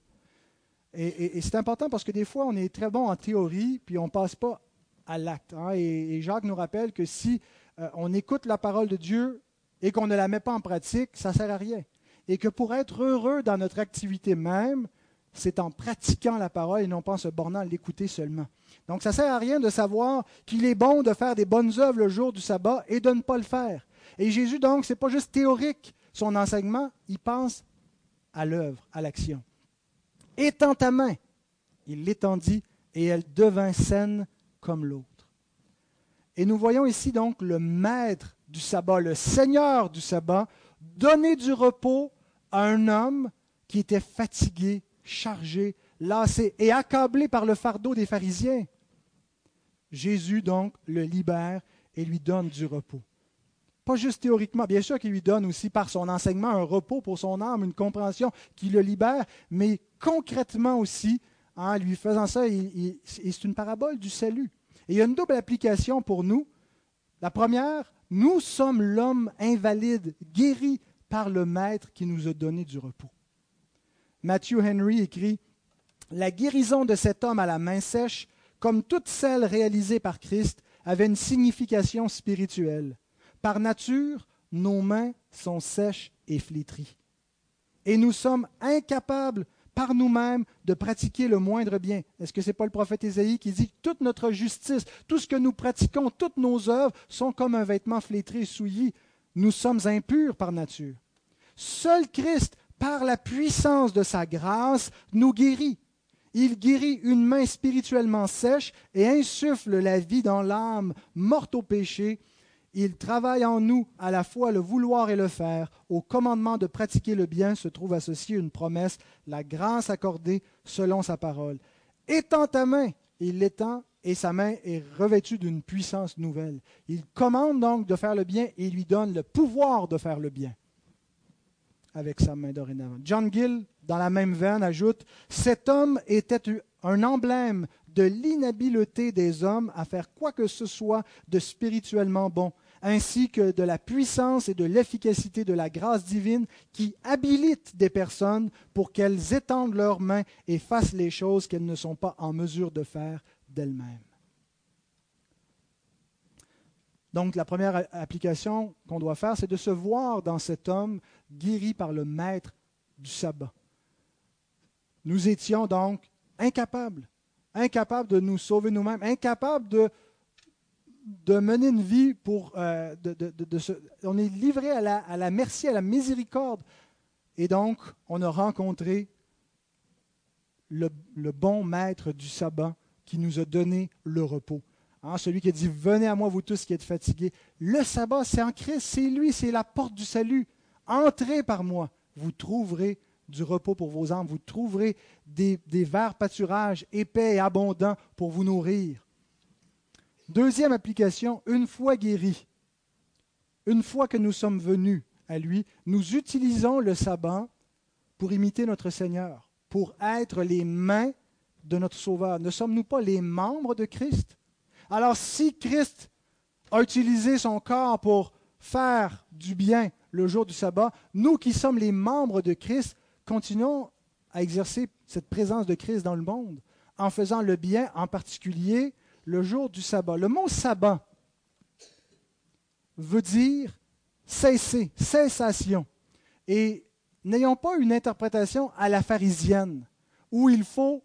Speaker 1: Et, c'est important parce que des fois, on est très bon en théorie, puis on ne passe pas à l'acte. Hein. Et, Jacques nous rappelle que si euh, on écoute la parole de Dieu et qu'on ne la met pas en pratique, ça ne sert à rien. Et que pour être heureux dans notre activité même, c'est en pratiquant la parole et non pas en se bornant à l'écouter seulement. Donc ça ne sert à rien de savoir qu'il est bon de faire des bonnes œuvres le jour du sabbat et de ne pas le faire. Et Jésus, donc, ce n'est pas juste théorique, son enseignement, il pense à l'œuvre, à l'action étend ta main. Il l'étendit et elle devint saine comme l'autre. Et nous voyons ici donc le maître du sabbat, le seigneur du sabbat, donner du repos à un homme qui était fatigué, chargé, lassé et accablé par le fardeau des pharisiens. Jésus donc le libère et lui donne du repos. Pas juste théoriquement, bien sûr qu'il lui donne aussi par son enseignement un repos pour son âme, une compréhension qui le libère, mais concrètement aussi, en lui faisant ça, c'est une parabole du salut. Et il y a une double application pour nous. La première, nous sommes l'homme invalide, guéri par le Maître qui nous a donné du repos. Matthew Henry écrit La guérison de cet homme à la main sèche, comme toutes celles réalisées par Christ, avait une signification spirituelle. Par nature, nos mains sont sèches et flétries. Et nous sommes incapables par nous-mêmes de pratiquer le moindre bien. Est-ce que ce n'est pas le prophète Ésaïe qui dit toute notre justice, tout ce que nous pratiquons, toutes nos œuvres sont comme un vêtement flétré et souillé. Nous sommes impurs par nature. Seul Christ, par la puissance de sa grâce, nous guérit. Il guérit une main spirituellement sèche et insuffle la vie dans l'âme morte au péché il travaille en nous à la fois le vouloir et le faire. Au commandement de pratiquer le bien se trouve associée une promesse, la grâce accordée selon sa parole. Étends ta main, il l'étend et sa main est revêtue d'une puissance nouvelle. Il commande donc de faire le bien et lui donne le pouvoir de faire le bien avec sa main dorénavant. John Gill, dans la même veine, ajoute Cet homme était un emblème de l'inhabileté des hommes à faire quoi que ce soit de spirituellement bon, ainsi que de la puissance et de l'efficacité de la grâce divine qui habilite des personnes pour qu'elles étendent leurs mains et fassent les choses qu'elles ne sont pas en mesure de faire d'elles-mêmes. Donc la première application qu'on doit faire, c'est de se voir dans cet homme guéri par le maître du sabbat. Nous étions donc incapables, incapables de nous sauver nous-mêmes, incapables de, mener une vie pour... Euh, on est livré à la, merci, à la miséricorde. Et donc, on a rencontré le, le bon maître du sabbat qui nous a donné le repos. Hein, celui qui a dit Venez à moi, vous tous qui êtes fatigués. Le sabbat, c'est en Christ, c'est lui, c'est la porte du salut. Entrez par moi, vous trouverez du repos pour vos âmes, vous trouverez des, verts pâturages épais et abondants pour vous nourrir. Deuxième application, une fois guéris, une fois que nous sommes venus à lui, nous utilisons le sabbat pour imiter notre Seigneur, pour être les mains de notre Sauveur. Ne sommes-nous pas les membres de Christ? Alors si Christ a utilisé son corps pour faire du bien le jour du sabbat, nous qui sommes les membres de Christ, continuons à exercer cette présence de Christ dans le monde en faisant le bien, en particulier le jour du sabbat. Le mot sabbat veut dire cesser, cessation. Et n'ayons pas une interprétation à la pharisienne, où il faut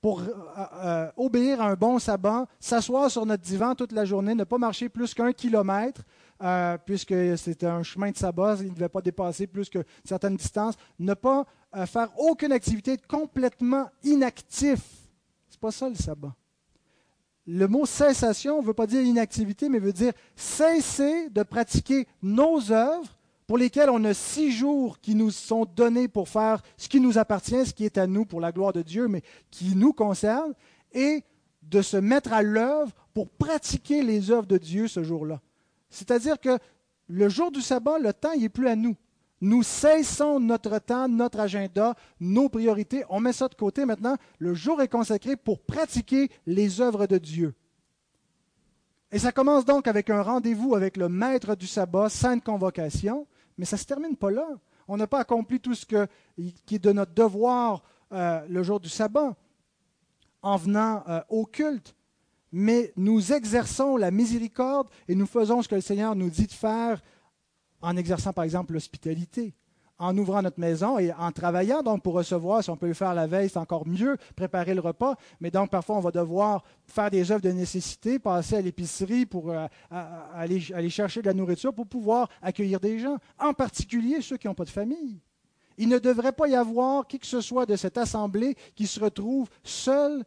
Speaker 1: pour euh, euh, obéir à un bon sabbat, s'asseoir sur notre divan toute la journée, ne pas marcher plus qu'un kilomètre, euh, puisque c'était un chemin de sabbat, il ne devait pas dépasser plus que certaines distances, ne pas faire aucune activité, être complètement inactif. C'est pas ça le sabbat. Le mot cessation ne veut pas dire inactivité, mais veut dire cesser de pratiquer nos œuvres pour lesquels on a six jours qui nous sont donnés pour faire ce qui nous appartient, ce qui est à nous pour la gloire de Dieu, mais qui nous concerne, et de se mettre à l'œuvre pour pratiquer les œuvres de Dieu ce jour-là. C'est-à-dire que le jour du sabbat, le temps n'est plus à nous. Nous cessons notre temps, notre agenda, nos priorités. On met ça de côté maintenant. Le jour est consacré pour pratiquer les œuvres de Dieu. Et ça commence donc avec un rendez-vous avec le maître du sabbat, sainte convocation. Mais ça ne se termine pas là. On n'a pas accompli tout ce qui est de notre devoir euh, le jour du sabbat en venant euh, au culte. Mais nous exerçons la miséricorde et nous faisons ce que le Seigneur nous dit de faire en exerçant par exemple l'hospitalité en ouvrant notre maison et en travaillant donc pour recevoir, si on peut le faire la veille, c'est encore mieux, préparer le repas. Mais donc parfois on va devoir faire des œuvres de nécessité, passer à l'épicerie pour euh, aller, aller chercher de la nourriture pour pouvoir accueillir des gens, en particulier ceux qui n'ont pas de famille. Il ne devrait pas y avoir qui que ce soit de cette assemblée qui se retrouve seul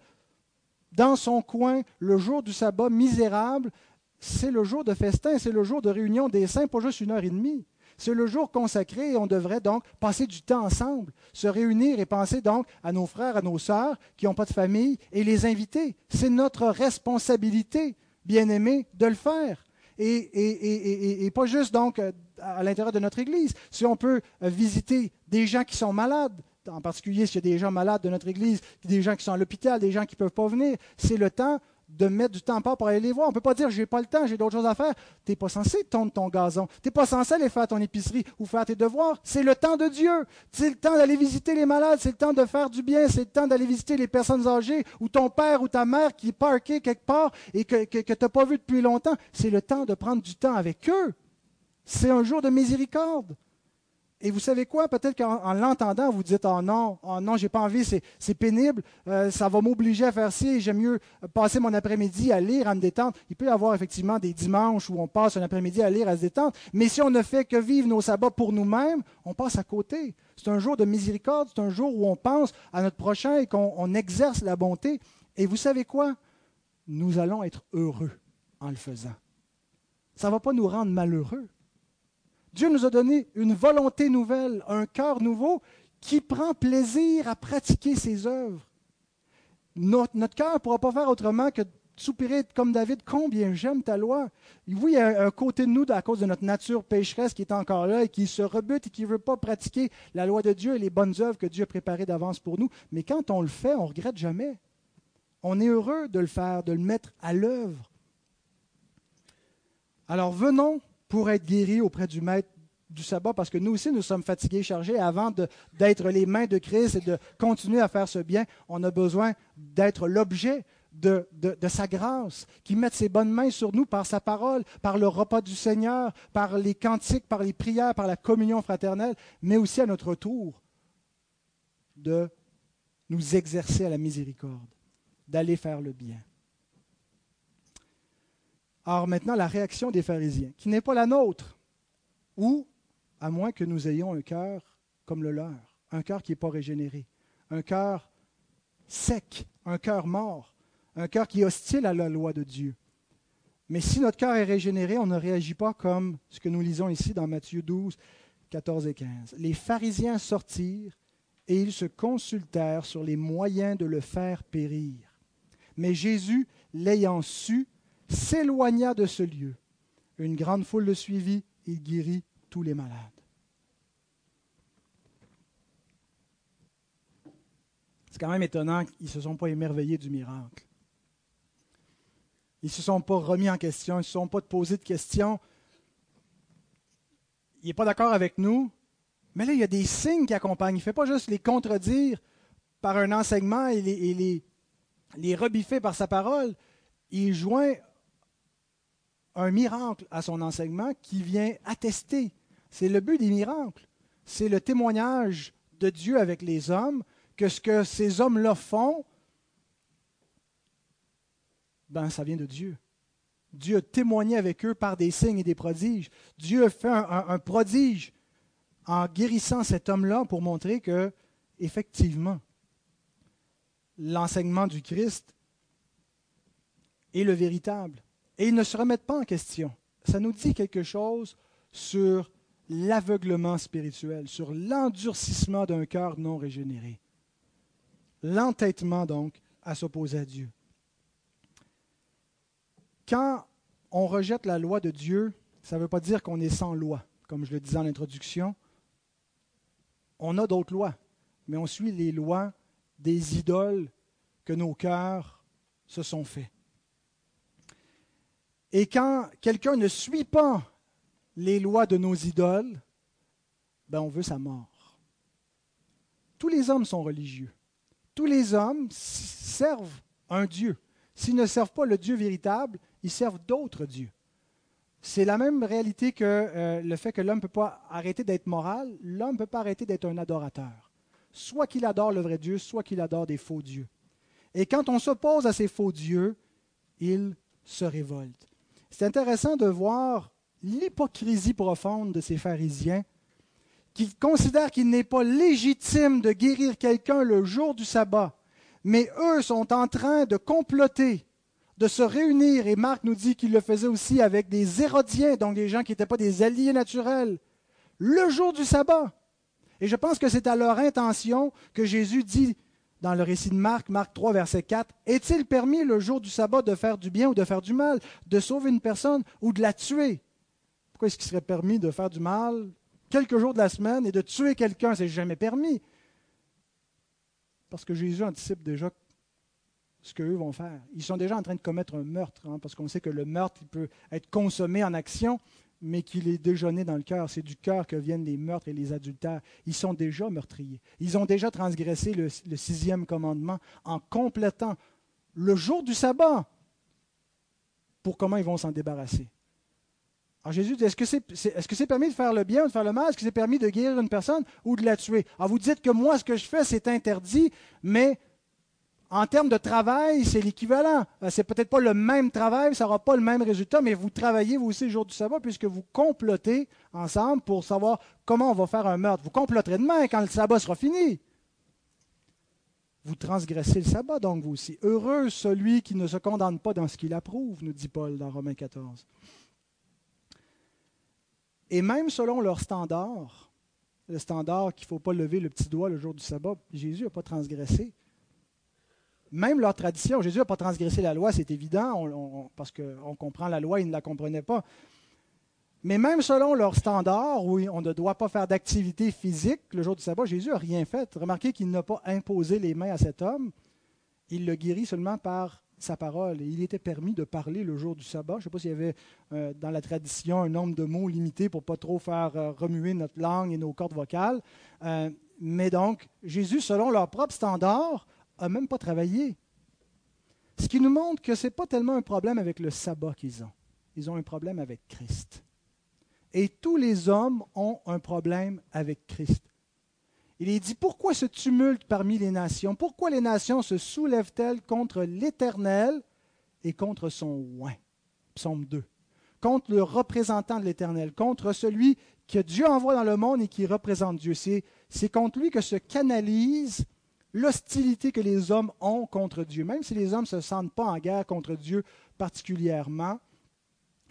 Speaker 1: dans son coin le jour du sabbat misérable. C'est le jour de festin, c'est le jour de réunion des saints, pas juste une heure et demie. C'est le jour consacré et on devrait donc passer du temps ensemble, se réunir et penser donc à nos frères, à nos sœurs qui n'ont pas de famille et les inviter. C'est notre responsabilité, bien-aimés, de le faire. Et, pas juste donc euh, à l'intérieur de notre Église. Si on peut euh, visiter des gens qui sont malades, en particulier s'il y a des gens malades de notre Église, des gens qui sont à l'hôpital, des gens qui ne peuvent pas venir, c'est le temps de mettre du temps part pour aller les voir. On ne peut pas dire j'ai pas le temps, j'ai d'autres choses à faire. Tu n'es pas censé tondre ton gazon. Tu n'es pas censé aller faire ton épicerie ou faire tes devoirs. C'est le temps de Dieu. C'est le temps d'aller visiter les malades, c'est le temps de faire du bien, c'est le temps d'aller visiter les personnes âgées ou ton père ou ta mère qui est parqué quelque part et que, que, que tu n'as pas vu depuis longtemps. C'est le temps de prendre du temps avec eux. C'est un jour de miséricorde. Et vous savez quoi? Peut-être qu'en l'entendant, vous dites Oh non, oh non, j'ai pas envie, c'est pénible, euh, ça va m'obliger à faire ci, j'aime mieux passer mon après-midi à lire, à me détendre. Il peut y avoir effectivement des dimanches où on passe un après-midi à lire, à se détendre, mais si on ne fait que vivre nos sabbats pour nous-mêmes, on passe à côté. C'est un jour de miséricorde, c'est un jour où on pense à notre prochain et qu'on exerce la bonté. Et vous savez quoi? Nous allons être heureux en le faisant. Ça ne va pas nous rendre malheureux. Dieu nous a donné une volonté nouvelle, un cœur nouveau qui prend plaisir à pratiquer ses œuvres. notre, cœur ne pourra pas faire autrement que soupirer comme David, combien j'aime ta loi. Oui, il y a un côté de nous, à cause de notre nature pécheresse, qui est encore là et qui se rebute et qui ne veut pas pratiquer la loi de Dieu et les bonnes œuvres que Dieu a préparées d'avance pour nous. Mais quand on le fait, on ne regrette jamais. On est heureux de le faire, de le mettre à l'œuvre. Alors venons pour être guéris auprès du Maître du sabbat, parce que nous aussi, nous sommes fatigués, chargés. Avant d'être les mains de Christ et de continuer à faire ce bien, on a besoin d'être l'objet de, de, sa grâce, qui mette ses bonnes mains sur nous par sa parole, par le repas du Seigneur, par les cantiques, par les prières, par la communion fraternelle, mais aussi à notre tour de nous exercer à la miséricorde, d'aller faire le bien. Alors maintenant, la réaction des pharisiens, qui n'est pas la nôtre, ou à moins que nous ayons un cœur comme le leur, un cœur qui n'est pas régénéré, un cœur sec, un cœur mort, un cœur qui est hostile à la loi de Dieu. Mais si notre cœur est régénéré, on ne réagit pas comme ce que nous lisons ici dans Matthieu 12, 14 et 15. Les pharisiens sortirent et ils se consultèrent sur les moyens de le faire périr. Mais Jésus, l'ayant su, s'éloigna de ce lieu. Une grande foule le suivit, il guérit tous les malades. C'est quand même étonnant qu'ils ne se sont pas émerveillés du miracle. Ils ne se sont pas remis en question, ils ne se sont pas posé de questions. Il n'est pas d'accord avec nous, mais là, il y a des signes qui accompagnent. Il ne fait pas juste les contredire par un enseignement et les, les, les rebiffer par sa parole. Il joint un miracle à son enseignement qui vient attester. C'est le but des miracles. C'est le témoignage de Dieu avec les hommes que ce que ces hommes-là font, ben, ça vient de Dieu. Dieu a témoigné avec eux par des signes et des prodiges. Dieu a fait un, prodige en guérissant cet homme-là pour montrer que, effectivement, l'enseignement du Christ est le véritable. Et ils ne se remettent pas en question. Ça nous dit quelque chose sur l'aveuglement spirituel, sur l'endurcissement d'un cœur non régénéré. L'entêtement, donc, à s'opposer à Dieu quand on rejette la loi de Dieu, ça ne veut pas dire qu'on est sans loi, comme je le disais en introduction. On a d'autres lois, mais on suit les lois des idoles que nos cœurs se sont faits. Et quand quelqu'un ne suit pas les lois de nos idoles, ben on veut sa mort. Tous les hommes sont religieux. Tous les hommes servent un Dieu. S'ils ne servent pas le Dieu véritable, ils servent d'autres dieux. C'est la même réalité que euh, le fait que l'homme ne peut pas arrêter d'être moral, l'homme ne peut pas arrêter d'être un adorateur. Soit qu'il adore le vrai Dieu, soit qu'il adore des faux dieux. Et quand on s'oppose à ces faux dieux, il se révolte. C'est intéressant de voir l'hypocrisie profonde de ces pharisiens qui considèrent qu'il n'est pas légitime de guérir quelqu'un le jour du sabbat, mais eux sont en train de comploter de se réunir, et Marc nous dit qu'il le faisait aussi avec des Hérodiens, donc des gens qui n'étaient pas des alliés naturels, le jour du sabbat. Et je pense que c'est à leur intention que Jésus dit dans le récit de Marc, Marc 3, verset 4, Est-il permis le jour du sabbat de faire du bien ou de faire du mal, de sauver une personne ou de la tuer Pourquoi est-ce qu'il serait permis de faire du mal quelques jours de la semaine et de tuer quelqu'un? C'est jamais permis. Parce que Jésus anticipe déjà ce qu'eux vont faire. Ils sont déjà en train de commettre un meurtre, hein, parce qu'on sait que le meurtre peut être consommé en action, mais qu'il est déjeuné dans le cœur. C'est du cœur que viennent les meurtres et les adultères. Ils sont déjà meurtriers. Ils ont déjà transgressé le, sixième commandement en complétant le jour du sabbat pour comment ils vont s'en débarrasser. Alors Jésus dit, est-ce que c'est est, -ce permis de faire le bien ou de faire le mal? Est-ce que c'est permis de guérir une personne ou de la tuer? Alors vous dites que moi, ce que je fais, c'est interdit, mais en termes de travail, c'est l'équivalent. Euh, c'est peut-être pas le même travail, ça n'aura pas le même résultat, mais vous travaillez vous aussi le jour du sabbat puisque vous complotez ensemble pour savoir comment on va faire un meurtre. Vous comploterez demain quand le sabbat sera fini. Vous transgressez le sabbat donc vous aussi. Heureux celui qui ne se condamne pas dans ce qu'il approuve, nous dit Paul dans Romains 14. Et même selon leur standard, le standard qu'il ne faut pas lever le petit doigt le jour du sabbat, Jésus n'a pas transgressé même leur tradition. Jésus n'a pas transgressé la loi, c'est évident, parce qu'on comprend la loi, ils ne la comprenaient pas. Mais même selon leur standard, où on ne doit pas faire d'activité physique le jour du sabbat, Jésus n'a rien fait. Remarquez qu'il n'a pas imposé les mains à cet homme. Il le guérit seulement par sa parole. Il était permis de parler le jour du sabbat. Je ne sais pas s'il y avait euh, dans la tradition un nombre de mots limité pour pas trop faire euh, remuer notre langue et nos cordes vocales. Euh, mais donc, Jésus, selon leur propre standard, a même pas travaillé. Ce qui nous montre que ce n'est pas tellement un problème avec le sabbat qu'ils ont. Ils ont un problème avec Christ. Et tous les hommes ont un problème avec Christ. Il est dit, pourquoi ce tumulte parmi les nations? Pourquoi les nations se soulèvent-elles contre l'Éternel et contre son oint? Psaume 2. Contre le représentant de l'Éternel, contre celui que Dieu envoie dans le monde et qui représente Dieu. C'est contre lui que se canalise l'hostilité que les hommes ont contre Dieu. Même si les hommes ne se sentent pas en guerre contre Dieu particulièrement,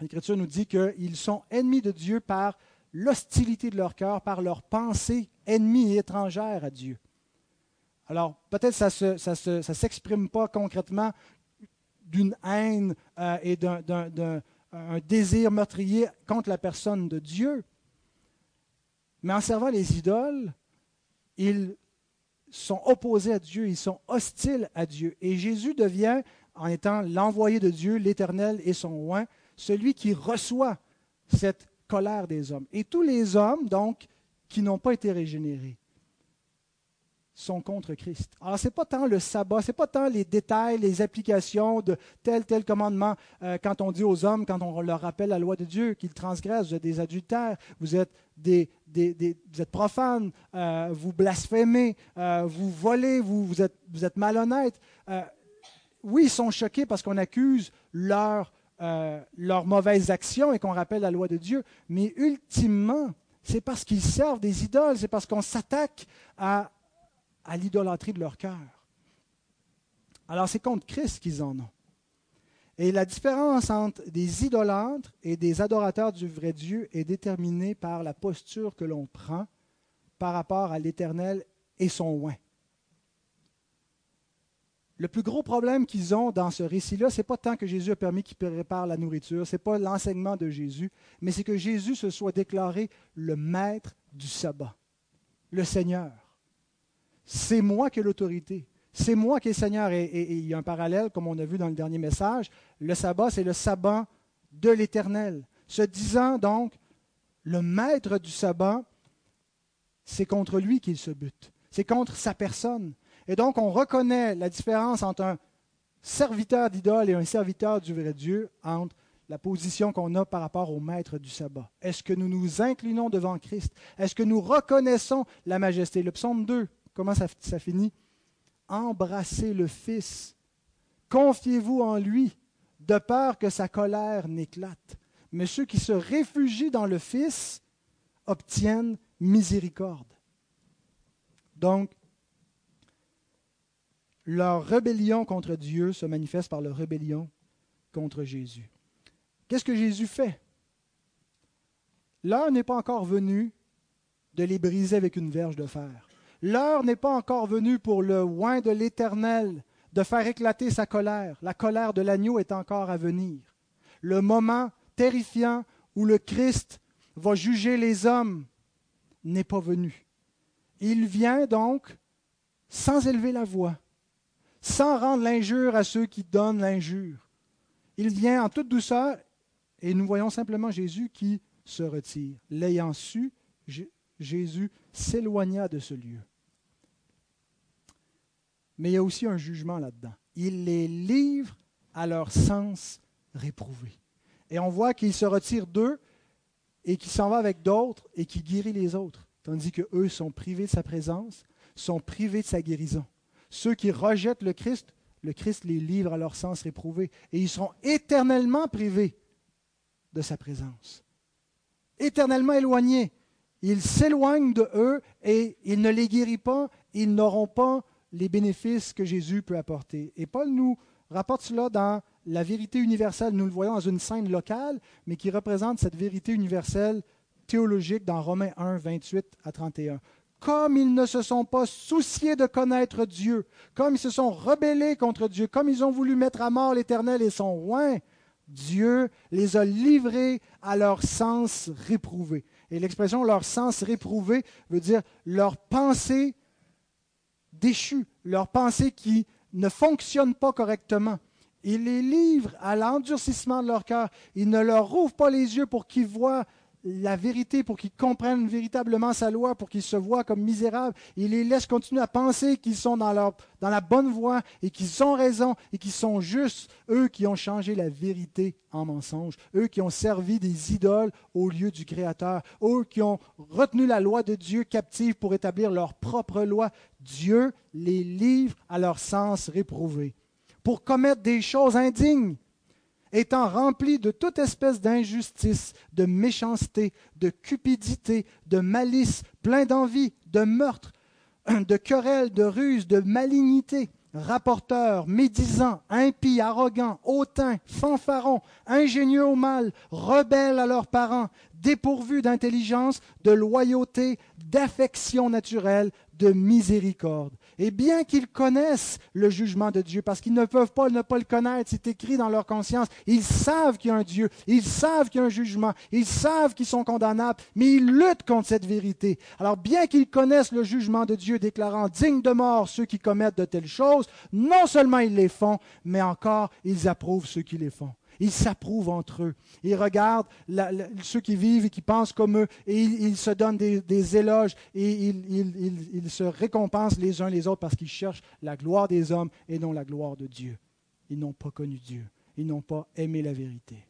Speaker 1: l'Écriture nous dit qu'ils sont ennemis de Dieu par l'hostilité de leur cœur, par leur pensée ennemie et étrangère à Dieu. Alors, peut-être ça ne ça s'exprime pas concrètement d'une haine euh, et d'un désir meurtrier contre la personne de Dieu, mais en servant les idoles, ils sont opposés à Dieu, ils sont hostiles à Dieu. Et Jésus devient, en étant l'envoyé de Dieu, l'Éternel et son oint, celui qui reçoit cette colère des hommes. Et tous les hommes, donc, qui n'ont pas été régénérés, sont contre Christ. Alors, ce n'est pas tant le sabbat, ce n'est pas tant les détails, les applications de tel, tel commandement, euh, quand on dit aux hommes, quand on leur rappelle la loi de Dieu, qu'ils transgressent, vous êtes des adultères, vous êtes, des, vous êtes profanes, euh, vous blasphémez, euh, vous volez, vous, vous, êtes, vous êtes malhonnêtes. oui, ils sont choqués parce qu'on accuse leur, leurs mauvaises actions et qu'on rappelle la loi de Dieu, mais ultimement, c'est parce qu'ils servent des idoles, c'est parce qu'on s'attaque à à l'idolâtrie de leur cœur. Alors c'est contre Christ qu'ils en ont. Et la différence entre des idolâtres et des adorateurs du vrai Dieu est déterminée par la posture que l'on prend par rapport à l'Éternel et son oint. Le plus gros problème qu'ils ont dans ce récit-là, ce n'est pas tant que Jésus a permis qu'ils préparent la nourriture, ce n'est pas l'enseignement de Jésus, mais c'est que Jésus se soit déclaré le maître du sabbat, le Seigneur c'est moi qui ai l'autorité. C'est moi qui ai le Seigneur. Et, il y a un parallèle, comme on a vu dans le dernier message. Le sabbat, c'est le sabbat de l'Éternel. Se disant donc, le maître du sabbat, c'est contre lui qu'il se bute. C'est contre sa personne. Et donc, on reconnaît la différence entre un serviteur d'idole et un serviteur du vrai Dieu, entre la position qu'on a par rapport au maître du sabbat. Est-ce que nous nous inclinons devant Christ? Est-ce que nous reconnaissons la majesté? Le psaume 2, Comment ça, finit? Embrassez le Fils. Confiez-vous en lui, de peur que sa colère n'éclate. Mais ceux qui se réfugient dans le Fils obtiennent miséricorde. Donc, leur rébellion contre Dieu se manifeste par leur rébellion contre Jésus. Qu'est-ce que Jésus fait? L'heure n'est pas encore venue de les briser avec une verge de fer. L'heure n'est pas encore venue pour le oin de l'Éternel de faire éclater sa colère. La colère de l'agneau est encore à venir. Le moment terrifiant où le Christ va juger les hommes n'est pas venu. Il vient donc sans élever la voix, sans rendre l'injure à ceux qui donnent l'injure. Il vient en toute douceur et nous voyons simplement Jésus qui se retire. L'ayant su, Jésus s'éloigna de ce lieu mais il y a aussi un jugement là-dedans. Il les livre à leur sens réprouvé. Et on voit qu'il se retire d'eux et qu'il s'en va avec d'autres et qu'il guérit les autres, tandis qu'eux sont privés de sa présence, sont privés de sa guérison. Ceux qui rejettent le Christ, le Christ les livre à leur sens réprouvé et ils seront éternellement privés de sa présence. Éternellement éloignés. Il s'éloigne de eux et il ne les guérit pas, ils n'auront pas les bénéfices que Jésus peut apporter. Et Paul nous rapporte cela dans la vérité universelle. Nous le voyons dans une scène locale, mais qui représente cette vérité universelle théologique dans Romains 1, 28 à 31. comme ils ne se sont pas souciés de connaître Dieu, comme ils se sont rebellés contre Dieu, comme ils ont voulu mettre à mort l'Éternel et son roi, Dieu les a livrés à leur sens réprouvé. Et l'expression leur sens réprouvé veut dire leur pensée déchue, leur pensée qui ne fonctionne pas correctement. Il les livre à l'endurcissement de leur cœur. Il ne leur rouvre pas les yeux pour qu'ils voient la vérité, pour qu'ils comprennent véritablement sa loi, pour qu'ils se voient comme misérables. Il les laisse continuer à penser qu'ils sont dans, dans la bonne voie et qu'ils ont raison et qu'ils sont justes, eux qui ont changé la vérité en mensonge, eux qui ont servi des idoles au lieu du Créateur, eux qui ont retenu la loi de Dieu captive pour établir leur propre loi. Dieu les livre à leur sens réprouvé pour commettre des choses indignes étant rempli de toute espèce d'injustice, de méchanceté, de cupidité, de malice, plein d'envie, de meurtre, de querelles, de ruse, de malignité, rapporteurs, médisants, impies, arrogants, hautains, fanfarons, ingénieux au mal, rebelles à leurs parents, dépourvus d'intelligence, de loyauté, d'affection naturelle, de miséricorde. Et bien qu'ils connaissent le jugement de Dieu, parce qu'ils ne peuvent pas ne pas le connaître, c'est écrit dans leur conscience, ils savent qu'il y a un Dieu, ils savent qu'il y a un jugement, ils savent qu'ils sont condamnables, mais ils luttent contre cette vérité. Alors bien qu'ils connaissent le jugement de Dieu déclarant dignes de mort ceux qui commettent de telles choses, non seulement ils les font, mais encore ils approuvent ceux qui les font. Ils s'approuvent entre eux. Ils regardent ceux qui vivent et qui pensent comme eux et ils, se donnent des, éloges et ils, se récompensent les uns les autres parce qu'ils cherchent la gloire des hommes et non la gloire de Dieu. Ils n'ont pas connu Dieu. Ils n'ont pas aimé la vérité.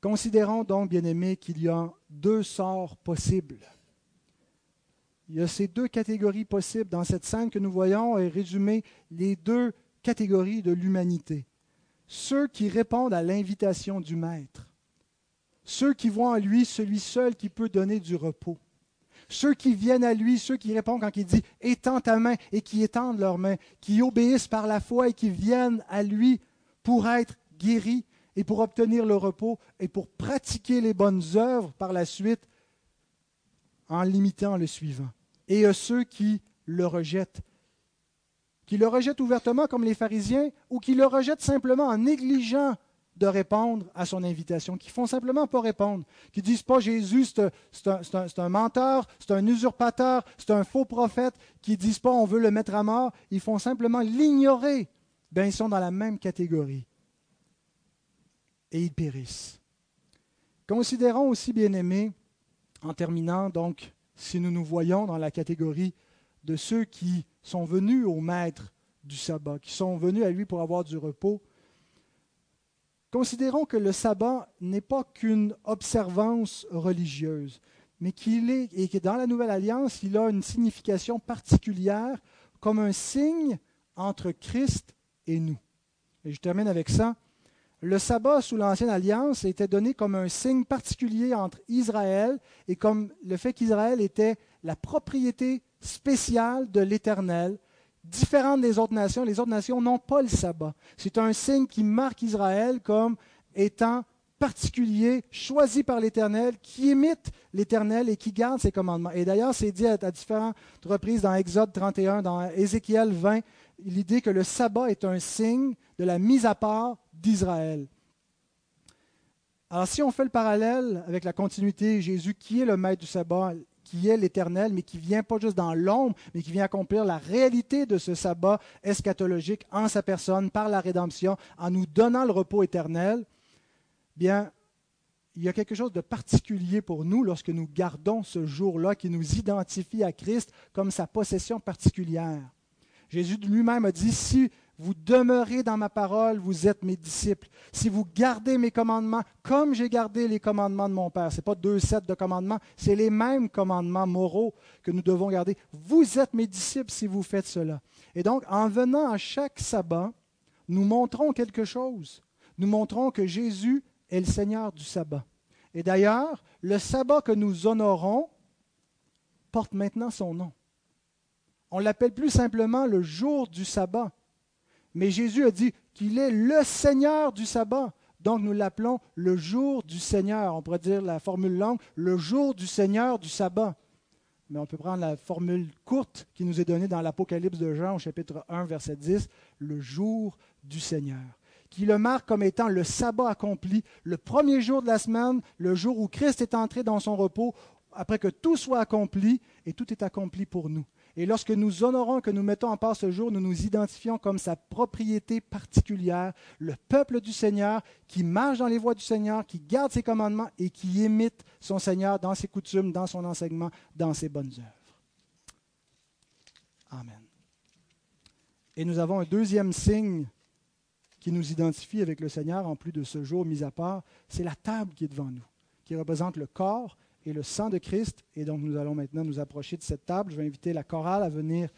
Speaker 1: Considérons donc, bien-aimés, qu'il y a deux sorts possibles. Il y a ces deux catégories possibles. Dans cette scène que nous voyons et résumé les deux catégories de l'humanité ceux qui répondent à l'invitation du Maître, ceux qui voient en lui celui seul qui peut donner du repos, ceux qui viennent à lui, ceux qui répondent quand il dit étends ta main et qui étendent leurs mains, qui obéissent par la foi et qui viennent à lui pour être guéris et pour obtenir le repos et pour pratiquer les bonnes œuvres par la suite en limitant le suivant. Et à ceux qui le rejettent qui le rejettent ouvertement comme les pharisiens ou qui le rejettent simplement en négligeant de répondre à son invitation, qui font simplement pas répondre, qui disent pas Jésus, c'est un, menteur, c'est un usurpateur, c'est un faux prophète, qui disent pas on veut le mettre à mort, ils font simplement l'ignorer. Ben, ils sont dans la même catégorie. Et ils périssent. Considérons aussi, bien-aimés, en terminant, donc, si nous nous voyons dans la catégorie de ceux qui sont venus au maître du sabbat, qui sont venus à lui pour avoir du repos. Considérons que le sabbat n'est pas qu'une observance religieuse, mais qu'il est, et que dans la Nouvelle Alliance, il a une signification particulière comme un signe entre Christ et nous. Et je termine avec ça. Le sabbat sous l'Ancienne Alliance était donné comme un signe particulier entre Israël et comme le fait qu'Israël était la propriété spéciale de l'Éternel, différente des autres nations. Les autres nations n'ont pas le sabbat. C'est un signe qui marque Israël comme étant particulier, choisi par l'Éternel, qui imite l'Éternel et qui garde ses commandements. Et d'ailleurs, c'est dit à, différentes reprises dans Exode 31, dans Ézéchiel 20, l'idée que le sabbat est un signe de la mise à part d'Israël. Alors si on fait le parallèle avec la continuité, Jésus, qui est le maître du sabbat, qui est l'Éternel, mais qui vient pas juste dans l'ombre, mais qui vient accomplir la réalité de ce sabbat eschatologique en sa personne, par la rédemption, en nous donnant le repos éternel, bien, il y a quelque chose de particulier pour nous lorsque nous gardons ce jour-là qui nous identifie à Christ comme sa possession particulière. Jésus lui-même a dit, si vous demeurez dans ma parole, vous êtes mes disciples. Si vous gardez mes commandements, comme j'ai gardé les commandements de mon Père, ce n'est pas deux sets de commandements, c'est les mêmes commandements moraux que nous devons garder. Vous êtes mes disciples si vous faites cela. Et donc, en venant à chaque sabbat, nous montrons quelque chose. Nous montrons que Jésus est le Seigneur du sabbat. Et d'ailleurs, le sabbat que nous honorons porte maintenant son nom. On l'appelle plus simplement le jour du sabbat mais Jésus a dit qu'il est le Seigneur du sabbat. Donc nous l'appelons le jour du Seigneur. On pourrait dire la formule longue, le jour du Seigneur du sabbat. mais on peut prendre la formule courte qui nous est donnée dans l'Apocalypse de Jean au chapitre 1, verset 10, le jour du Seigneur, qui le marque comme étant le sabbat accompli, le premier jour de la semaine, le jour où Christ est entré dans son repos, après que tout soit accompli, et tout est accompli pour nous. Et lorsque nous honorons, que nous mettons en part ce jour, nous nous identifions comme sa propriété particulière, le peuple du Seigneur qui marche dans les voies du Seigneur, qui garde ses commandements et qui imite son Seigneur dans ses coutumes, dans son enseignement, dans ses bonnes œuvres. Amen. Et nous avons un deuxième signe qui nous identifie avec le Seigneur, en plus de ce jour mis à part, c'est la table qui est devant nous, qui représente le corps et le sang de Christ. Et donc nous allons maintenant nous approcher de cette table. Je vais inviter la chorale à venir